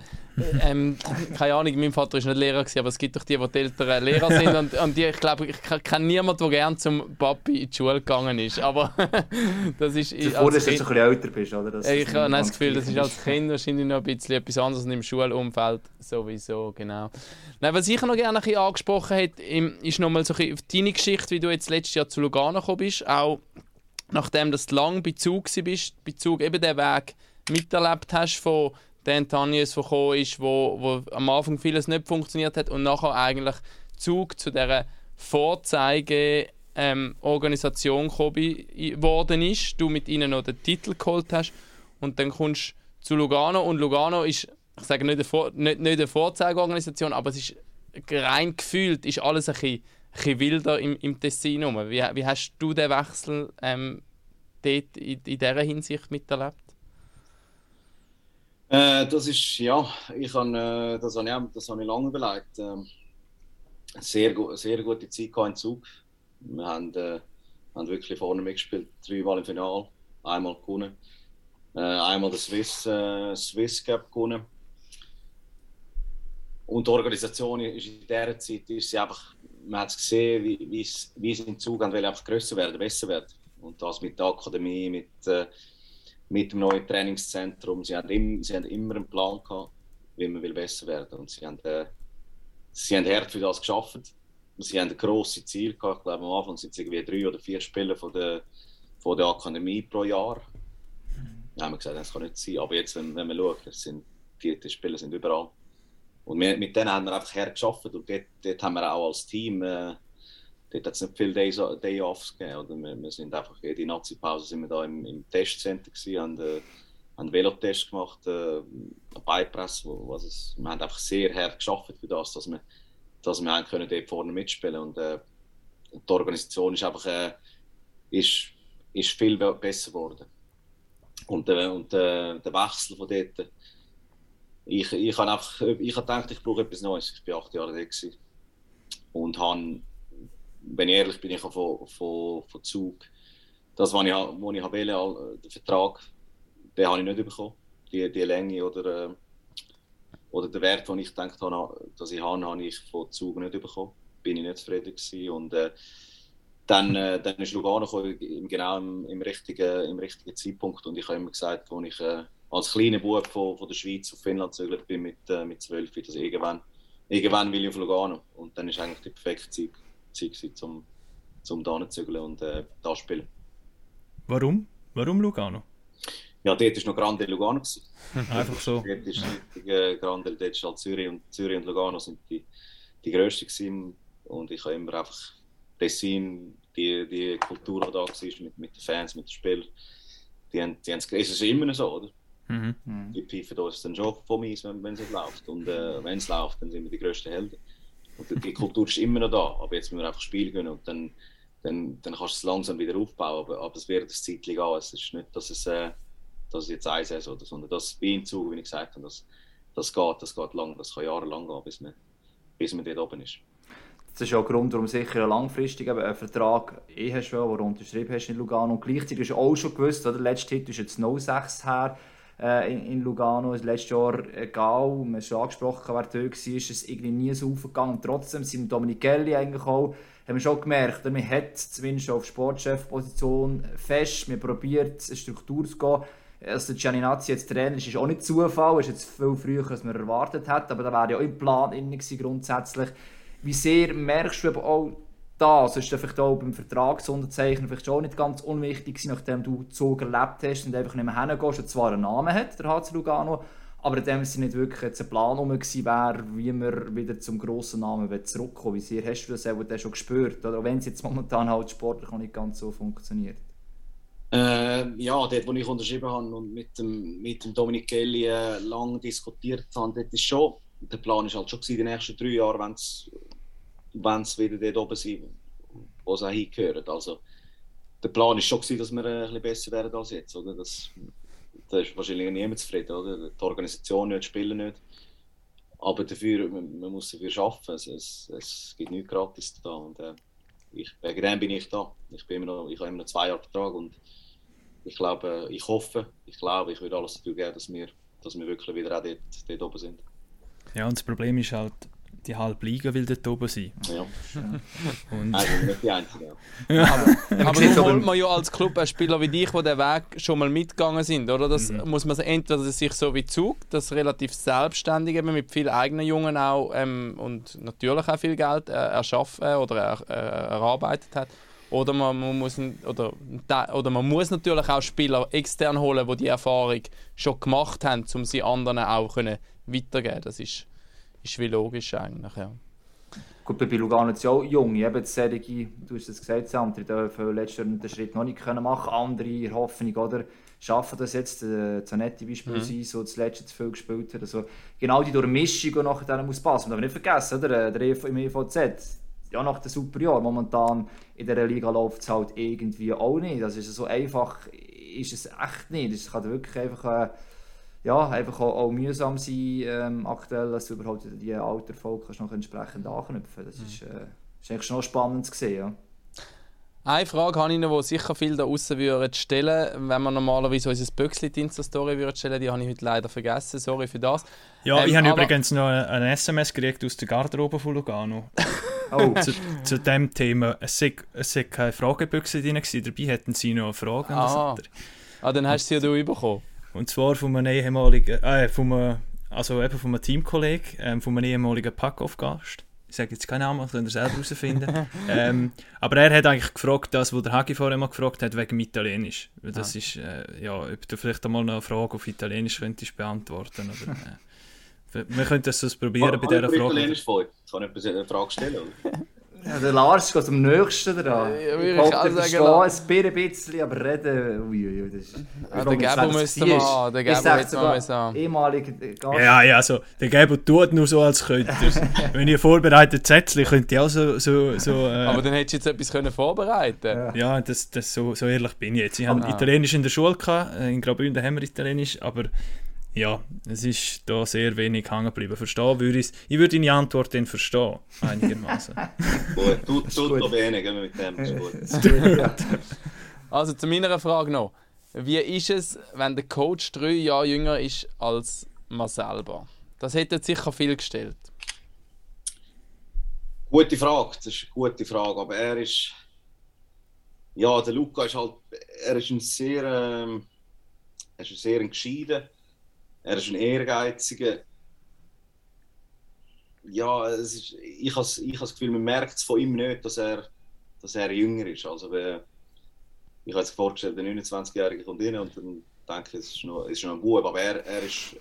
ähm, keine Ahnung, mein Vater war nicht Lehrer, gewesen, aber es gibt doch die, die, die Eltern Lehrer sind. Und, und die, ich glaube, ich kenne niemanden, der gerne zum Papi in die Schule gegangen ist. Aber das ist. Bevor du jetzt ein bisschen älter bist, oder? Das ich habe das Gefühl, das ist als Kind wahrscheinlich noch ein bisschen etwas anderes im Schulumfeld sowieso, genau. Nein, was ich noch gerne ein angesprochen habe, ist nochmal so ein deine Geschichte, wie du jetzt letztes Jahr zu Lugano gekommen bist. Auch nachdem du lang bei Zug bist, bei Zug eben den Weg miterlebt hast von den Tanius, der gekommen ist, wo, wo am Anfang vieles nicht funktioniert hat und nachher eigentlich Zug zu dieser Vorzeige ähm, Organisation geworden ist, du mit ihnen noch den Titel geholt hast und dann kommst du zu Lugano und Lugano ist, ich sage nicht eine, Vor nicht, nicht eine Vorzeigeorganisation, aber es ist rein gefühlt ist alles ein bisschen bisschen wilder im, im Tessin rum. Wie, wie hast du den Wechsel ähm, dort in, in dieser Hinsicht miterlebt? Äh, das ist, ja, ich habe, äh, das, habe ich, das habe ich lange überlegt. Äh, sehr, sehr gute Zeit im Zug. Wir haben, äh, haben wirklich vorne mitgespielt, dreimal im Finale, einmal gewonnen. Äh, einmal den Swiss, äh, Swiss Cup gewonnen. Und die Organisation ist in dieser Zeit, ist sie einfach, man hat es gesehen, wie, wie, im Zug einfach grösser werden, besser werden. Und das mit der Akademie, mit, äh, mit dem neuen Trainingszentrum. Sie haben, im, sie haben immer einen Plan gehabt, wie man will besser werden Und sie haben, äh, sie haben hart für das geschafft. Sie haben ein grosses Ziel gehabt. Ich glaube, am Anfang sind es irgendwie drei oder vier Spieler von der, von der Akademie pro Jahr. Dann haben wir gesagt, das kann nicht sein. Aber jetzt, wenn, wenn man schaut, sind, die, die Spieler sind überall. Und wir, mit denen haben wir einfach hart geschafft. Und dort, dort haben wir auch als Team äh, dort hat es nicht viele Days, Day Offs gegeben. Oder? Wir, wir sind einfach jede Nazi-Pause sind wir da im, im Testcenter gewesen, haben, äh, haben Velotest gemacht, äh, Beipress, was es, wir haben einfach sehr hart geschafft für das, dass wir, dass wir können dort vorne mitspielen und äh, die Organisation ist einfach äh, ist, ist viel besser geworden. Und, äh, und äh, der Wechsel von dort, ich, ich habe einfach, ich habe gedacht, ich brauche etwas Neues. Ich war acht Jahre da und habe wenn ich ehrlich bin, ich von, von, von Zug, das, was ich, was ich wollte, den Vertrag, den habe ich nicht bekommen. Die, die Länge oder, äh, oder den Wert, den ich gedacht habe, dass ich habe, habe ich von Zug nicht bekommen. Bin ich nicht zufrieden gewesen. Und äh, dann, äh, dann ist Lugano gekommen, genau im, im, richtigen, im richtigen Zeitpunkt. Und ich habe immer gesagt, als ich äh, als kleiner Bub von, von der Schweiz auf Finnland gezögert bin mit, äh, mit 12, dass irgendwann, irgendwann will ich auf Lugano. Und dann ist eigentlich die perfekte Zeit Zeit, um, um da zu und äh, da spielen. Warum? Warum Lugano? Ja, dort war noch Grande Lugano. Einfach so. Dort ist äh, Grande, dort ist halt Zürich und, Zürich und Lugano sind die, die grössten gewesen. Und ich habe immer einfach Tessin, die, die Kultur, die da war, mit, mit den Fans, mit den Spielern, die haben, die haben es, ist immer so, oder? Mhm. Die pfeifen uns dann schon von mir, wenn, wenn es läuft. Und äh, wenn es läuft, dann sind wir die grössten Helden. Und die Kultur ist immer noch da, aber jetzt müssen wir einfach spielen können und dann, dann, dann kannst du es langsam wieder aufbauen, aber, aber es wird ein Zeitchen gehen. Es ist nicht, dass es, äh, dass es jetzt eins ist, oder, sondern das ihm zu, wie ich gesagt habe, das, das geht, das geht lang, das kann jahrelang gehen, bis man, bis man dort oben ist. Das ist auch der Grund, warum sicher langfristig einen Vertrag eh hast, den du unterschrieben hast in Lugano. Und gleichzeitig hast du auch schon gewusst, oder? der letzte Hit ist jetzt 06 her äh, in, Lugano. Das letzte Jahr egal, man schon angesprochen, wer da war, ist es irgendwie nie so aufgegangen. Trotzdem sind Dominicelli eigentlich auch, haben wir schon gemerkt, man hat zumindest auf Sportchefposition fest, man probiert eine Struktur zu gehen. Also Gianninazzi jetzt Trainer ist, ist auch nicht Zufall, ist jetzt viel früher, als man erwartet hat, aber da wäre ja auch im Plan grundsätzlich. Wie sehr merkst du aber auch das ist vielleicht auch beim Vertragsunterzeichnen vielleicht schon nicht ganz unwichtig gewesen, nachdem du Zug erlebt hast und einfach nicht mehr hingehst und zwar einen Namen hat, der HC Lugano, aber dem Sinne nicht wirklich jetzt ein Plan um gewesen wäre, wie man wieder zum grossen Namen zurückkommen Wie sehr hast du das auch schon gespürt, oder wenn es jetzt momentan halt sportlich auch nicht ganz so funktioniert? Äh, ja, dort, wo ich unterschrieben habe und mit dem, mit dem Dominik Kelly äh, lange diskutiert habe, dort ist schon, der Plan ist halt schon gewesen, die nächsten drei Jahre, wenn es wenn sie wieder dort oben sind, wo sie hingehören. Also, der Plan ist schon, gewesen, dass wir ein bisschen besser werden als jetzt. Oder? Das, da ist wahrscheinlich niemand zufrieden. Oder? Die Organisation nicht, die Spieler nicht. Aber dafür, man, man muss dafür arbeiten. Es, es, es gibt nichts gratis da. Und, äh, ich, wegen dem bin ich da. Ich, bin immer noch, ich habe immer noch zwei Jahre Vertrag und ich glaube, ich hoffe, ich glaube, ich würde alles dafür geben, dass wir, dass wir wirklich wieder auch dort, dort oben sind. Ja, und das Problem ist halt, die halbe Liga will dort oben sein. Ja. Und also nicht die Einzige. Ja. Aber, aber nun holt man ja als Club einen Spieler wie dich, die den Weg schon mal mitgegangen sind, oder? Das mhm. muss man entweder sich so wie Zug, das relativ selbstständig eben mit vielen eigenen Jungen auch ähm, und natürlich auch viel Geld äh, erschaffen oder er, äh, erarbeitet hat. Oder man, man, muss, oder, oder man muss natürlich auch Spieler extern holen, die die Erfahrung schon gemacht haben, um sie anderen auch können weitergeben Das ist ist wie logisch eigentlich, ja. Gut, bei Lugano ja auch jung, eben die du hast es gesagt, Sandri, die dürfen letztes Jahr den Schritt noch nicht können machen andere in Hoffnung, oder, schaffen das jetzt, äh, Zanetti beispielsweise, mhm. so das letzte zu viel gespielt hat, also genau die Durchmischung, nachher dann muss passen, aber nicht vergessen, oder, der EV, im EVZ, ja, nach den Superjahren. Momentan in dieser Liga läuft es halt irgendwie auch nicht. Das ist so einfach, ist es echt nicht. Es kann wirklich einfach, äh, ja, einfach auch, auch mühsam sein, ähm, aktuell, dass du überhaupt die alten Volk noch entsprechend anknüpfen Das mhm. ist, äh, ist eigentlich schon spannend zu sehen. Ja. Eine Frage habe ich noch, die sicher viele da draußen würden stellen wenn wir normalerweise unser Böxli Insta-Story würden stellen, die habe ich heute leider vergessen, sorry für das. Ja, ähm, ich habe übrigens noch eine SMS gekriegt aus der Garderobe von Lugano. Oh. zu, zu dem Thema. Es war keine Fragebüchse drin, dabei hätten sie noch Fragen. Ah. ah, dann hast du sie ja bekommen. Und zwar von einem ehemaligen, äh, von einem, also eben von einem Teamkollegen, ähm, von einem ehemaligen Packoff-Gast ich sage jetzt keinen Namen, das könnt ihr selber herausfinden. ähm, aber er hat eigentlich gefragt, das, was der Hagi vorher mal gefragt hat, wegen Italienisch. Das ah. ist, äh, ja, ob du vielleicht einmal eine Frage auf Italienisch könntest beantworten oder, äh, Wir könnten das probieren bei dieser Frage. Italienisch vor? Kann ich eine Frage stellen? Ja, der Lars geht am nächsten dran. Ja, ich wollte verstehen, ein bisschen, aber reden, ui, ui, das ist... Ja, der Gabo müsste mal, der Gabo hätte mal sagen. Ehemalige Ja, ja, also, der Gabo tut nur so, als könnte Wenn ihr vorbereitet Zettel, könnt ihr auch so... so, so äh, aber dann hättest du jetzt etwas können vorbereiten Ja, ja das, das, so, so ehrlich bin ich jetzt. Ich habe Italienisch in der Schule, gehabt, äh, in Graubünden haben wir Italienisch, aber ja, es ist da sehr wenig hängen geblieben. Verstehen würde ich Ich würde deine Antwort dann verstehen, einigermaßen. gut, tut, tut noch wenig mit dem. Ist gut. also zu meiner Frage noch. Wie ist es, wenn der Coach drei Jahre jünger ist als man selber? Das hätte sicher viel gestellt. Gute Frage, das ist eine gute Frage. Aber er ist. Ja, der Luca ist halt. Er ist ein sehr. Ähm, er ist ein sehr gescheiden er ist ein ehrgeiziger. Ja, es ist, ich habe ich das Gefühl, man merkt es von ihm nicht, dass er, dass er jünger ist. Also, ich habe jetzt vorgestellt, der 29-Jährige kommt rein und dann denke ich, es ist noch, ist noch gut. Aber er, er ist,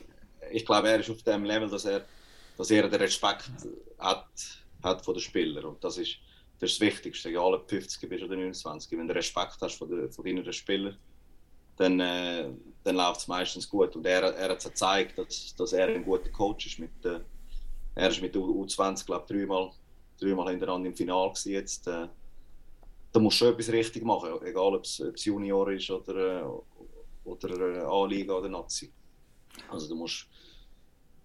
ich glaube, er ist auf dem Level, dass er, dass er den Respekt hat, hat von den Spielern. Und das ist, das ist das Wichtigste, egal ob du 50 bist oder 29. Wenn du Respekt hast von, der, von deinen Spielern, dann, äh, dann läuft es meistens gut. Und er, er hat gezeigt, dass, dass er ein guter Coach ist. Mit, äh, er ist mit der U20, glaube ich, dreimal, dreimal hintereinander im Finale jetzt. Äh, da musst du schon etwas richtig machen, egal ob es, Junior ist oder, äh, oder äh, A-Liga oder Nazi. Also du musst,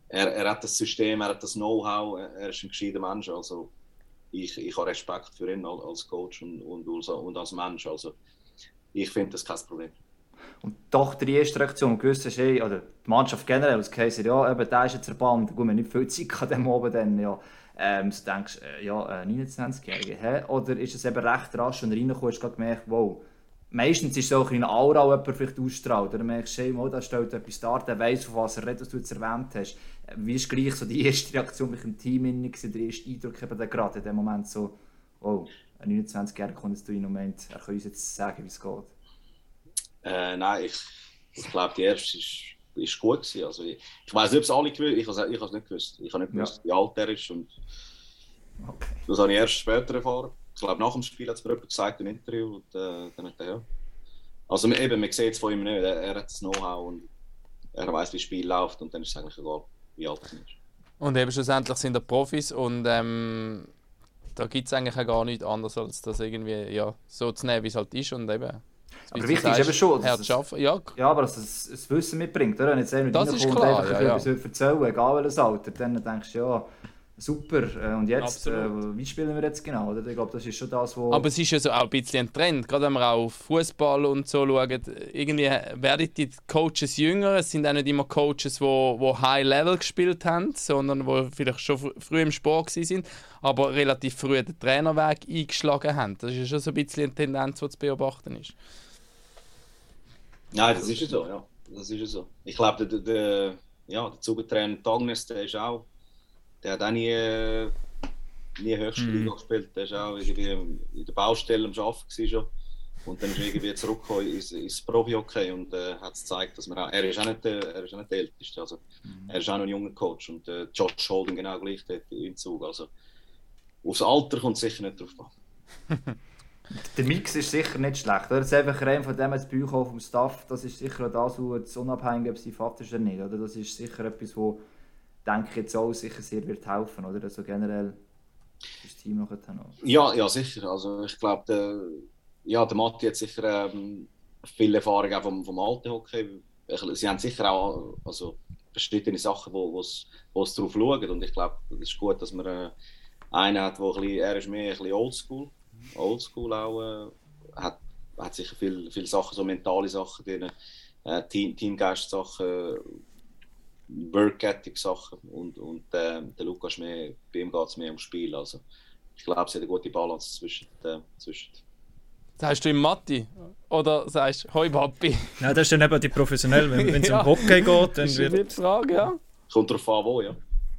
er, er hat das System, er hat das Know-how, er ist ein gescheiter Mensch. Also ich, ich habe Respekt für ihn als Coach und, und, und als Mensch. Also ich finde das kein Problem. Und doch die erste Reaktion gewusst hast, hey, oder die Mannschaft generell, als Kaiser, ja, eben, der ist jetzt erbannt, gut, wir nicht viel Zeit an oben dann, ja. Ähm, so denkst äh, ja, äh, 29-Jährige, Oder ist es eben recht rasch, du reinkommst, hast gemerkt, wow, meistens ist es auch ein Aura, jemand vielleicht ausstrahlt. Oder merkst du, hey, da stellt etwas dar, der weiss, von was er redet, was du jetzt erwähnt hast. Wie ist gleich so die erste Reaktion dem Team, der erste Eindruck eben gerade in dem Moment so, ein 29-Jähriger kommt jetzt in den Moment, er kann uns jetzt sagen, wie es geht. Äh, nein, ich, ich glaube, die erste ist, ist gut gewesen. Also ich, ich weiß nicht, ob es alle gewusst ich habe es nicht gewusst. Ich habe nicht gewusst, ja. wie alt er ist. Und okay. Das habe ich erst später erfahren. Ich glaube, nach dem Spiel hat es mir jemand gesagt im Interview. Und, äh, dann hat er, ja. Also eben, man sieht es von ihm nicht. Er, er hat das Know-how und er weiß, wie das Spiel läuft. Und dann ist es eigentlich egal, wie alt er ist. Und eben schlussendlich sind er Profis und ähm, da gibt es eigentlich auch gar nichts anderes, als das irgendwie ja, so zu nehmen, wie es halt ist. Und eben, aber wichtig ist eben schon, dass es, ja. ja, aber dass es das Wissen mitbringt. Oder? Wenn jetzt einer das ist klar, einfach ja, ja. etwas erzählen egal welches Alter, dann denkst du, ja, super, äh, und jetzt, äh, wie spielen wir jetzt genau? Oder? Ich glaube, das ist schon das, wo... Aber es ist ja so auch ein bisschen ein Trend, gerade wenn wir auch auf Fußball und so schauen, irgendwie werden die Coaches jünger, es sind auch nicht immer Coaches, die wo, wo High Level gespielt haben, sondern die vielleicht schon fr früh im Sport sind, aber relativ früh den Trainerweg eingeschlagen haben. Das ist ja schon so ein bisschen eine Tendenz, die zu beobachten ist. Nein, das ist ja so, ja. Das ist ja so. Ich glaube, der, der, ja, der Zugetrainer Tagnes, der ist auch, der hat auch nie, nie höchste mhm. Liga gespielt. Der ist auch irgendwie in der Baustelle am Arbeiten schon. Und dann ist er irgendwie zurückgekommen ins, ins Profi-Hockey und äh, hat gezeigt, dass man auch, er ist auch nicht, der, er ist auch nicht der Älteste, also mhm. er ist auch noch ein junger Coach und äh, Josh Holden genau gleich dort im Zug. Also aufs Alter kommt es sicher nicht drauf an. Der Mix ist sicher nicht schlecht. Oder? Das ist einfach rein von dem jetzt Bücher vom Staff, das ist sicher das, was unabhängig ob sie Vater ist oder nicht. Oder? Das ist sicher etwas, wo denke ich jetzt auch sicher sehr wird helfen. Oder? Also generell das Team noch. Ja, ja, sicher. Also ich glaube, der, ja, der Matti hat sicher ähm, viel Erfahrung auch vom, vom alten Hockey. Sie haben sicher auch also, verschiedene Sachen, wo, wo's, wo's drauf schauen. Und ich glaube, es ist gut, dass man äh, einen hat, wo ein bisschen, er ist mehr ein bisschen oldschool. Oldschool auch. Äh, hat, hat sicher viele viel Sachen, so mentale Sachen drin, äh, Team, Teamgeist-Sachen, Work Ethic-Sachen. Und, und äh, der Lukas, mehr, bei ihm geht es mehr ums Spiel. Also, ich glaube, es hat eine gute Balance zwischen, äh, zwischen Sagst du im Matti? Oder sagst du Hoi Papi? Nein, das ist dann eben die professionell. Wenn es ja. um Hockey geht, dann wird. Das die Frage, ja. Kommt darauf an, wo, ja.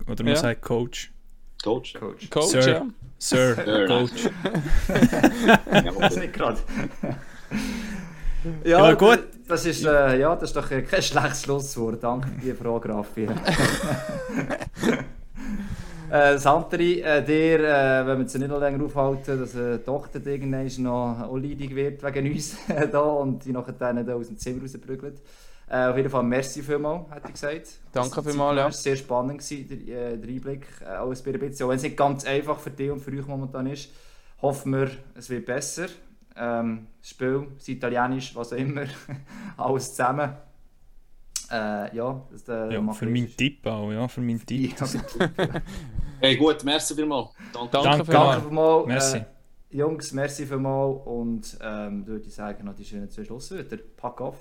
Oder man ja. sagt Coach. Coach. Coach. Coach, Sir. ja. Sir, Sir Coach. ja, das nicht gerade. Ja, ja, gut. Das ist, äh, ja, das ist doch kein schlechtes Schlusswort. Danke für die Frage, Raffi. Äh, das andere, äh, dir, äh, wenn wir uns nicht noch länger aufhalten, dass eine Tochter irgendwann noch leidig wird wegen uns da und die nachher dann aus dem Zimmer rausprügelt. Äh, auf jeden Fall merci vielmals, hätte ich gesagt. Danke vielmals, ja. Sehr spannend, gewesen, der, äh, der Einblick. Äh, alles bei ein bisschen, auch wenn es nicht ganz einfach für dich und für euch momentan ist. Hoffen wir, es wird besser. Ähm, das Spiel, das Italienisch, was auch immer, alles zusammen. Äh, ja, das, äh, ja für meinen Tipp auch, ja, für meinen Tipp. hey, gut, merci vielmals. Danke, danke, danke vielmals. Merci. Äh, Jungs, merci vielmals und ähm, würde ich sagen, noch die schönen zwei Schlusswörter. Pack auf.